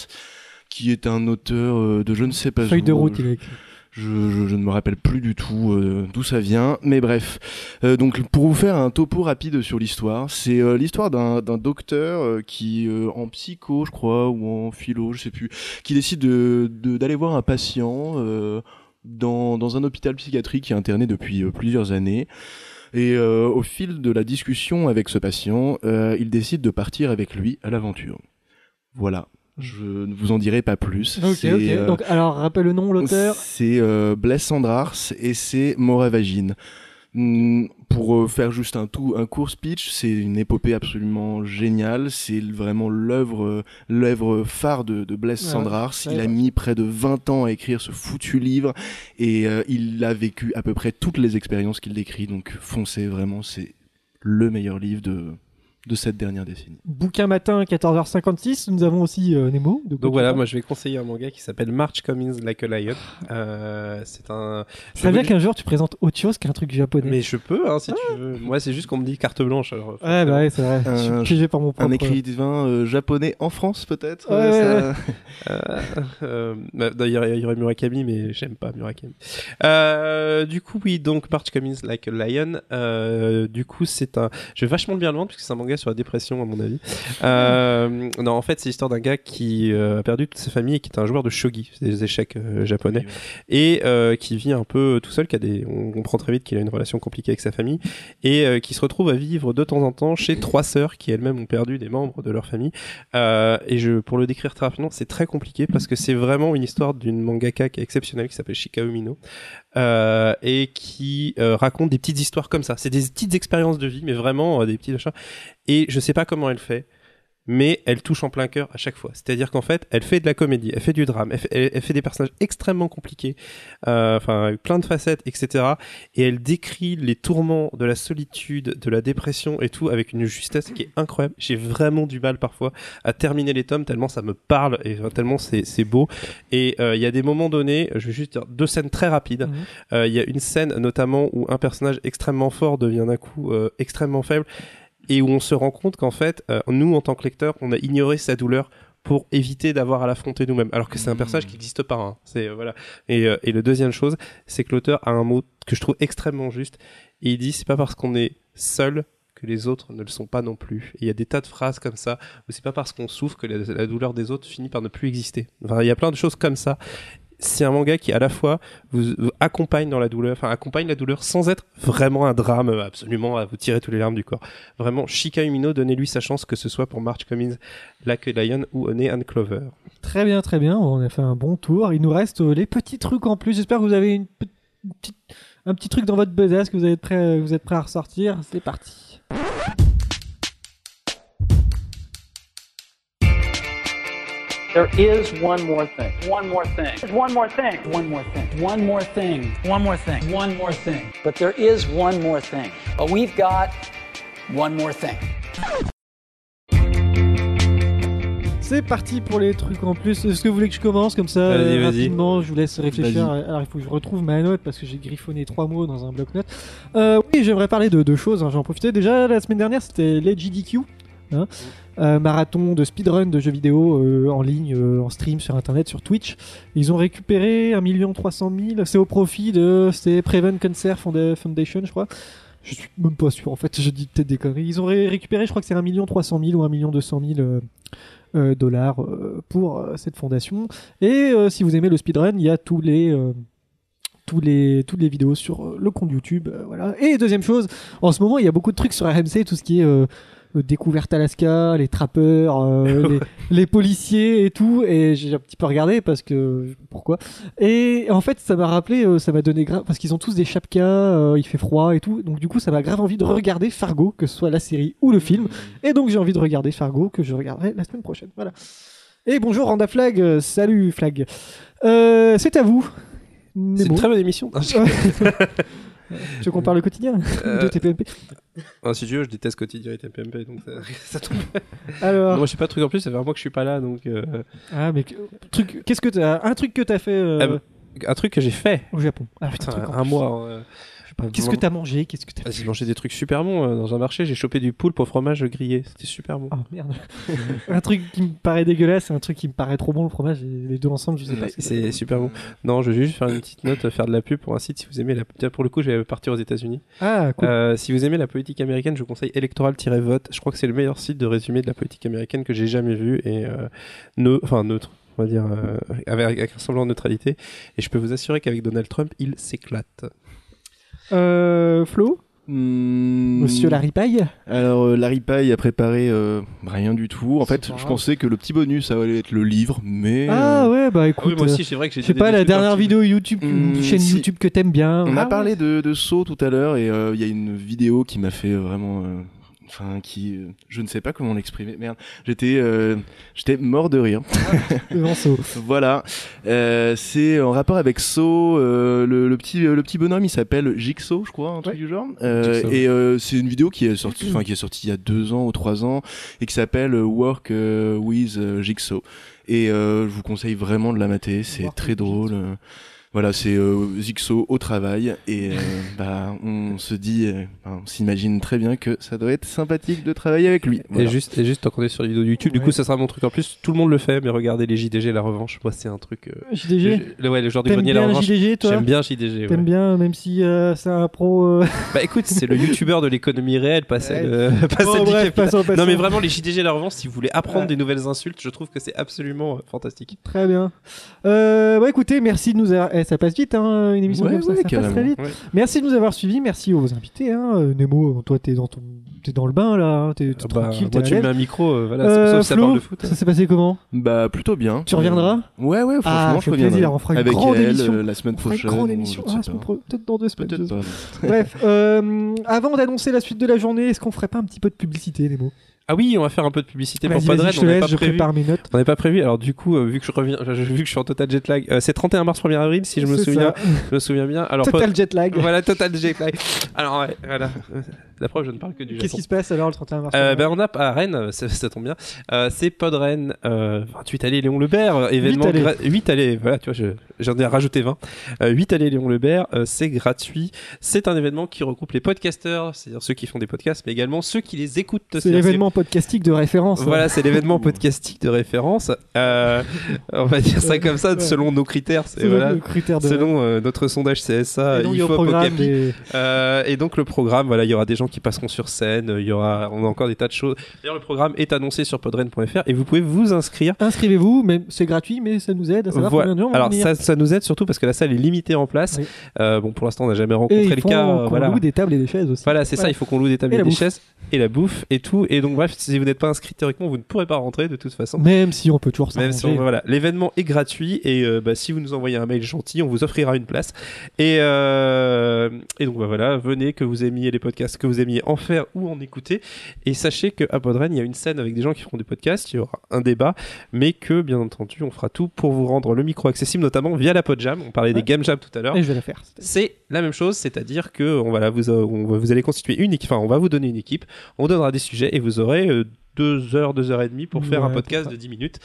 qui est un auteur euh, de je ne sais pas Feuille où. de route, il a écrit. Je, je- je ne me rappelle plus du tout euh, d'où ça vient, mais bref. Euh, donc pour vous faire un topo rapide sur l'histoire, c'est euh, l'histoire d'un docteur qui, en psycho, je crois, ou en philo, je sais plus, qui décide de- de- d'aller voir un patient. dans, dans un hôpital psychiatrique qui est interné depuis plusieurs années. Et euh, au fil de la discussion avec ce patient, euh, il décide de partir avec lui à l'aventure. Voilà. Je ne vous en dirai pas plus. Ok, ok. euh, Donc, alors, rappelle le nom, l'auteur. c'est Blaise Sandrars et c'est Moravagine. Hmm, Pour euh, faire juste un tout un court speech, c'est une épopée absolument géniale. C'est vraiment l'œuvre euh, l'œuvre phare de, de Blaise Ouais, Sandrars. ouais, Il a mis près de 20 ans à écrire ce foutu livre et euh, il a vécu à peu près toutes les expériences qu'il décrit. Donc foncez vraiment, c'est le meilleur livre de de cette dernière décennie. Bouquin matin, 14h56. Nous avons aussi euh, Nemo. de Donc voilà, moi je vais conseiller un manga qui s'appelle March Cummings Like a Lion. Euh, c'est un. Ça vous- qu'un jour tu présentes autre chose qu'un truc japonais. Mais je peux, hein, si tu veux. Moi, c'est juste qu'on me dit carte blanche. Alors, Ouais, bah ouais, c'est vrai. Je suis Un- piégé par mon propre. Un écrivain euh, japonais en France peut-être Ouais, euh, ouais, ça- (laughs) Euh, euh, bah, D'ailleurs, il y aurait Murakami, mais j'aime pas Murakami. Euh, du coup, oui, donc March Cummings Like a Lion. Euh, du coup, c'est un. Je vais vachement bien le vendre, puisque c'est un manga sur la dépression, à mon avis. Euh, non, en fait, c'est l'histoire d'un gars qui euh, a perdu toute sa famille et qui est un joueur de shogi, des échecs euh, japonais, et qui vit un peu tout seul, qui a des. On comprend très vite qu'il a une relation compliquée avec sa famille, et qui se retrouve à vivre de temps en temps chez trois sœurs qui elles-mêmes ont perdu des membres de leur famille. Et je, pour le décrire très rapidement, c'est très compliqué parce que c'est vraiment une histoire d'une mangaka qui est exceptionnelle, qui s'appelle Shikao Mino, euh, et qui euh, raconte des petites histoires comme ça. C'est des petites expériences de vie, mais vraiment euh, des petits achats. Et je sais pas comment elle fait. Mais elle touche en plein cœur à chaque fois. C'est-à-dire qu'en fait, elle fait de la comédie, elle fait du drame, elle fait, elle- elle fait des personnages extrêmement compliqués, euh, enfin avec plein de facettes, etc. Et elle décrit les tourments de la solitude, de la dépression et tout avec une justesse qui est incroyable. J'ai vraiment du mal parfois à terminer les tomes tellement ça me parle et tellement c'est beau. Et euh, il y a des moments donnés, je vais juste dire deux scènes très rapides. Mhm. Euh, Il y a une scène notamment où un personnage extrêmement fort devient d'un coup extrêmement faible et où on se rend compte qu'en fait, euh, nous en tant que lecteurs, on a ignoré sa douleur pour éviter d'avoir à l'affronter nous-mêmes. Alors que c'est un personnage qui n'existe pas. hein. C'est euh, voilà. Et, euh, et le deuxième chose, c'est que l'auteur a un mot que je trouve extrêmement juste. Et il dit c'est pas parce qu'on est seul que les autres ne le sont pas non plus. Et il y a des tas de phrases comme ça où c'est pas parce qu'on souffre que la, la douleur des autres finit par ne plus exister. Enfin, il y a plein de choses comme ça. C'est un manga qui à la fois vous, accompagne dans la douleur, enfin accompagne la douleur sans être vraiment un drame euh, absolument à vous tirer tous les larmes du corps. Vraiment, Shika Umino, donnez-lui sa chance que ce soit pour March Cummings, Like Lion ou Honey and Clover. Très bien, très bien. On a fait un bon tour. Il nous reste euh, les petits trucs en plus. J'espère que vous avez un petit truc dans votre besace que vous êtes prêt, vous êtes prêt à ressortir. C'est parti. There is one more thing. One more thing. One more thing. One more thing. One more thing. One more thing. One more thing. But there is one more thing. But we've got one more thing. C'est parti pour les trucs en plus. Est-ce que vous voulez que je commence comme ça Vas-y, euh, vas-y. rapidement Je vous laisse réfléchir. Alors il faut que je retrouve ma note parce que j'ai griffonné trois mots dans un bloc-notes. Euh, oui, j'aimerais parler de deux choses. hein. J'en profitais déjà la semaine dernière. C'était l'EGDQ. Hein Euh, marathon de speedrun de jeux vidéo euh, en ligne, euh, en stream sur internet, sur Twitch. Ils ont récupéré 1 300 000. C'est au profit de c'est Preven Cancer Foundation, je crois. Je suis même pas sûr en fait, je dis peut-être des conneries. Ils ont ré- récupéré, je crois que c'est 1 300 000 ou 1 200 000 euh, euh, dollars pour cette fondation. Et si vous aimez le speedrun, il y a tous les tous les toutes les vidéos sur le compte YouTube, voilà. Et deuxième chose, en ce moment, il y a beaucoup de trucs sur RMC, tout ce qui est découverte Alaska, les trappeurs, euh, (laughs) les, les policiers et tout. Et j'ai un petit peu regardé parce que pourquoi. Et en fait, ça m'a rappelé, euh, ça m'a donné grave parce qu'ils ont tous des chapkas, euh, il fait froid et tout. Donc du coup, ça m'a grave envie de regarder Fargo, que ce soit la série ou le film. Et donc j'ai envie de regarder Fargo, que je regarderai la semaine prochaine. Voilà. Et bonjour Randa Flag, euh, salut Flag. Euh, c'est à vous. C'est une très bonne émission. (laughs) (laughs) (laughs) Tu veux qu'on parle quotidien (laughs) Euh, de TPMP Ah, si tu veux, je déteste quotidien et TPMP, donc ça, (laughs) ça tombe. Alors, moi, je sais pas de truc en plus, ça fait un mois que je suis pas là, donc. euh, ah mais truc, qu'est-ce que t'as un truc que t'as fait euh, Ah un truc que j'ai fait. au Japon Ah, Putain, en un mois. Pas, Qu'est-ce que t'as mangé? Qu'est-ce que t'as Ah, J'ai mangé des trucs super bons euh, dans un marché. J'ai chopé du poulpe au fromage grillé. C'était super bon. Ah merde. (laughs) un truc qui me paraît dégueulasse et un truc qui me paraît trop bon le fromage et les deux ensemble, je sais pas. C'est super bon. Non, je vais juste faire une petite note, euh, faire de la pub pour un site si vous aimez la. Pour le coup, je vais partir aux États-Unis. Ah cool. Euh, si vous aimez la politique américaine, je vous conseille electoral-vote. Je crois que c'est le meilleur site de résumé de la politique américaine que j'ai jamais vu et euh, enfin neutre. on va dire, euh, avec, avec un semblant de neutralité. Et je peux vous assurer qu'avec Donald Trump, il s'éclate. Euh, Flo Hmm, Monsieur Larry Paille Alors, euh, Larry Paille a préparé euh, rien du tout. En fait, je grave. pensais que le petit bonus, ça allait être le livre, mais. Ah euh, ouais, bah Ah écoute. oui, moi aussi, c'est vrai que j'ai je sais des- pas, la dernière vidéo YouTube, une Hmm, chaîne si. YouTube que t'aimes bien. On Ah a ouais. parlé de, de Saw tout à l'heure et euh, il y a une vidéo qui m'a fait vraiment. euh, Enfin, qui. euh, je ne sais pas comment l'exprimer. Merde. J'étais euh, j'étais mort de rire. (laughs) Devant Saw. voilà. Euh, c'est en rapport avec Saw. euh, le, le petit, le petit bonhomme, il s'appelle Jigsaw, je crois, un truc Ouais. du genre. Euh, et euh, c'est une vidéo qui est sortie, enfin qui est sortie il y a deux ans ou trois ans et qui s'appelle Work with Jigsaw. Et euh, je vous conseille vraiment de la mater. C'est très drôle. Voilà, c'est euh, Jigsaw au travail et euh, (laughs) bah on se dit, euh, on s'imagine très bien que ça doit être sympathique de travailler avec lui. Et juste, et juste, tant qu'on est sur les vidéos de YouTube, du coup, ça sera mon truc en plus. Tout le monde le fait, mais regardez les JDG, la revanche. Moi, c'est un truc. euh, JDG le, ouais, le genre du grenier, la bien revanche. JDG, toi? J'aime bien JDG. ouais. T'aimes bien, même si euh, c'est un pro. euh, (laughs) Bah écoute, c'est le youtubeur de l'économie réelle, pas celle, Ouais. (laughs) pas Bon, celle du bref, passons, passons. Non mais vraiment, les JDG la revanche, si vous voulez apprendre Ouais. des nouvelles insultes, je trouve que c'est absolument euh, fantastique. Très bien. Euh, bah écoutez, merci de nous avoir. Ça passe vite, hein, une émission Ouais, comme ça, ouais, ça passe très vite. Ouais. Merci de nous avoir suivis, merci aux invités. Hein. Euh, Nemo, toi, t'es dans ton, t'es dans le bain là, hein, t'es Ah bah, tranquille, t'es moi à tu me mets un micro, euh, voilà, Euh, sauf si ça Flo, parle de foot. Ça s'est passé comment? Bah plutôt bien. Tu reviendras? Ouais, ouais, franchement, Ah, je reviendrai. plaisir, on fera une avec grande elle émission. euh, la semaine On fera une prochaine. grande émission. Ah, peut-être dans deux semaines. Deux-. Bref, euh, avant d'annoncer la suite de la journée, est-ce qu'on ferait pas un petit peu de publicité, Nemo? Ah oui, on va faire un peu de publicité pour Podred, je on laisse, pas prévu. On pas prévu. Alors du coup, euh, vu que je reviens, je- (laughs) vu que je suis en total jet lag, euh, c'est 31 mars 1er avril si je me souviens, ça. je me souviens bien. Alors Total Pod- jet lag. voilà total jet lag. Alors ouais, voilà. La preuve, je ne parle que du Japon. Qu'est-ce qui se passe alors le 31 mars Euh, ben on a à Rennes, euh, (laughs) ça, ça tombe bien. Euh, c'est Podren euh, 28 allées Léon Lebert, euh, événement allées. gra- 8 allées, voilà, tu vois, je- j'en ai rajouté 20. Euh, 8 allées Léon Lebert, euh, c'est gratuit. C'est un événement qui regroupe les podcasteurs, c'est-à-dire ceux qui font des podcasts, mais également ceux qui les écoutent. C'est l'événement podcastique de référence. hein. Voilà, c'est l'événement (laughs) podcastique de référence. Euh, on va dire ça comme ça, Ouais. selon nos critères. C'est C'est voilà, le critère de. selon euh, notre sondage CSA, Et donc, des- euh, et donc le programme, voilà, il y aura des gens qui passeront sur scène, euh, il y aura, on a encore des tas de choses. D'ailleurs, le programme est annoncé sur podren.fr et vous pouvez vous inscrire. Inscrivez-vous, mais c'est gratuit, mais ça nous aide à savoir Voilà. combien de gens vont Alors venir. ça, ça nous aide surtout parce que la salle est limitée en place. Oui. Euh, bon, pour l'instant, on n'a jamais rencontré le cas. euh, qu'on voilà. loue des tables et des chaises aussi. Voilà, c'est ça, il faut qu'on loue des tables Et des bouffe. chaises et la bouffe et tout. Et donc bref, si vous n'êtes pas inscrit théoriquement, vous ne pourrez pas rentrer de toute façon. Même si on peut toujours Même si on- voilà, l'événement est gratuit et euh, bah, si vous nous envoyez un mail gentil, on vous offrira une place. Et, euh, et donc bah, voilà, venez que vous aimiez les podcasts, que vous aimiez en faire ou en écouter. Et sachez qu'à Podren, il y a une scène avec des gens qui feront des podcasts, il y aura un débat, mais que bien entendu, on fera tout pour vous rendre le micro accessible, notamment via la Podjam. On parlait Ouais. des Game Jam tout à l'heure. Et je vais la faire. C'est la même chose, c'est-à-dire que on va là, vous, on va- vous allez constituer une équipe, enfin on va vous donner une équipe, on donnera des sujets et vous aurez euh, deux heures, deux heures et demie pour faire un podcast de 10 minutes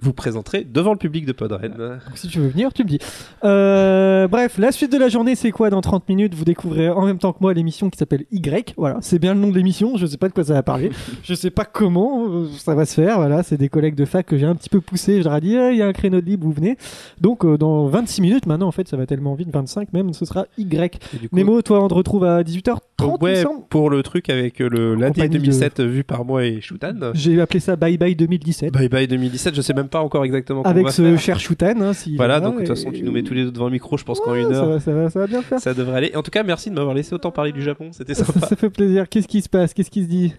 vous présenterez devant le public de Podren. Si tu veux venir, tu me dis. Euh, bref, la suite de la journée, c'est quoi? Dans 30 minutes Vous découvrez en même temps que moi l'émission qui s'appelle Y. Voilà, c'est bien le nom de l'émission. Je ne sais pas de quoi ça va parler. (laughs) je ne sais pas comment euh, ça va se faire. Voilà, c'est des collègues de fac que j'ai un petit peu poussé. Je leur ai dit, eh, il y a un créneau de libre, vous venez. Donc, euh, dans 26 minutes, maintenant, en fait, ça va tellement vite, 25 même, ce sera Y. Coup... Nemo, toi, on te retrouve à 18h 30 ouais, pour le truc avec euh, le l'année 2007 euh, vu par moi et Shoutan. J'ai appelé ça Bye Bye 2017. Bye Bye 2017, je sais même pas encore exactement comment Avec ce cher Shoutan hein, si Voilà, donc de toute façon, tu nous mets tous les deux devant le micro, je pense ouais, qu'en une heure. Ça va, bien faire. Ça devrait aller. En tout cas, merci de m'avoir laissé autant parler du Japon, c'était (laughs) sympa. Ça fait plaisir. Qu'est-ce qui se passe? Qu'est-ce qui se dit?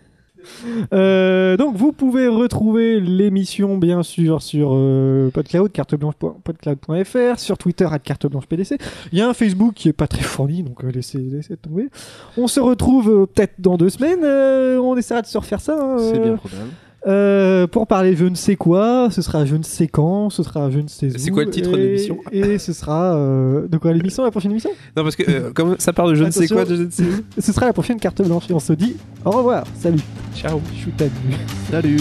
Euh, donc vous pouvez retrouver l'émission bien sûr sur euh, Podcloud, carteblanche.podcloud.fr, sur Twitter à carteblanchepdc. Il y a un Facebook qui est pas très fourni, donc euh, laissez, laissez tomber. On se retrouve euh, peut-être dans deux semaines. on essaiera de se refaire ça. hein, C'est bien probable. Euh, pour parler je ne sais quoi, ce sera je ne sais quand, ce sera je ne sais où. C'est quoi le titre de et- l'émission Et ce sera euh, de quoi l'émission, la prochaine émission? Non, parce que euh, comme ça part de je ne sais quoi, de je ne sais où. Ce sera la prochaine carte blanche et on se dit au revoir, salut. Ciao. Salut.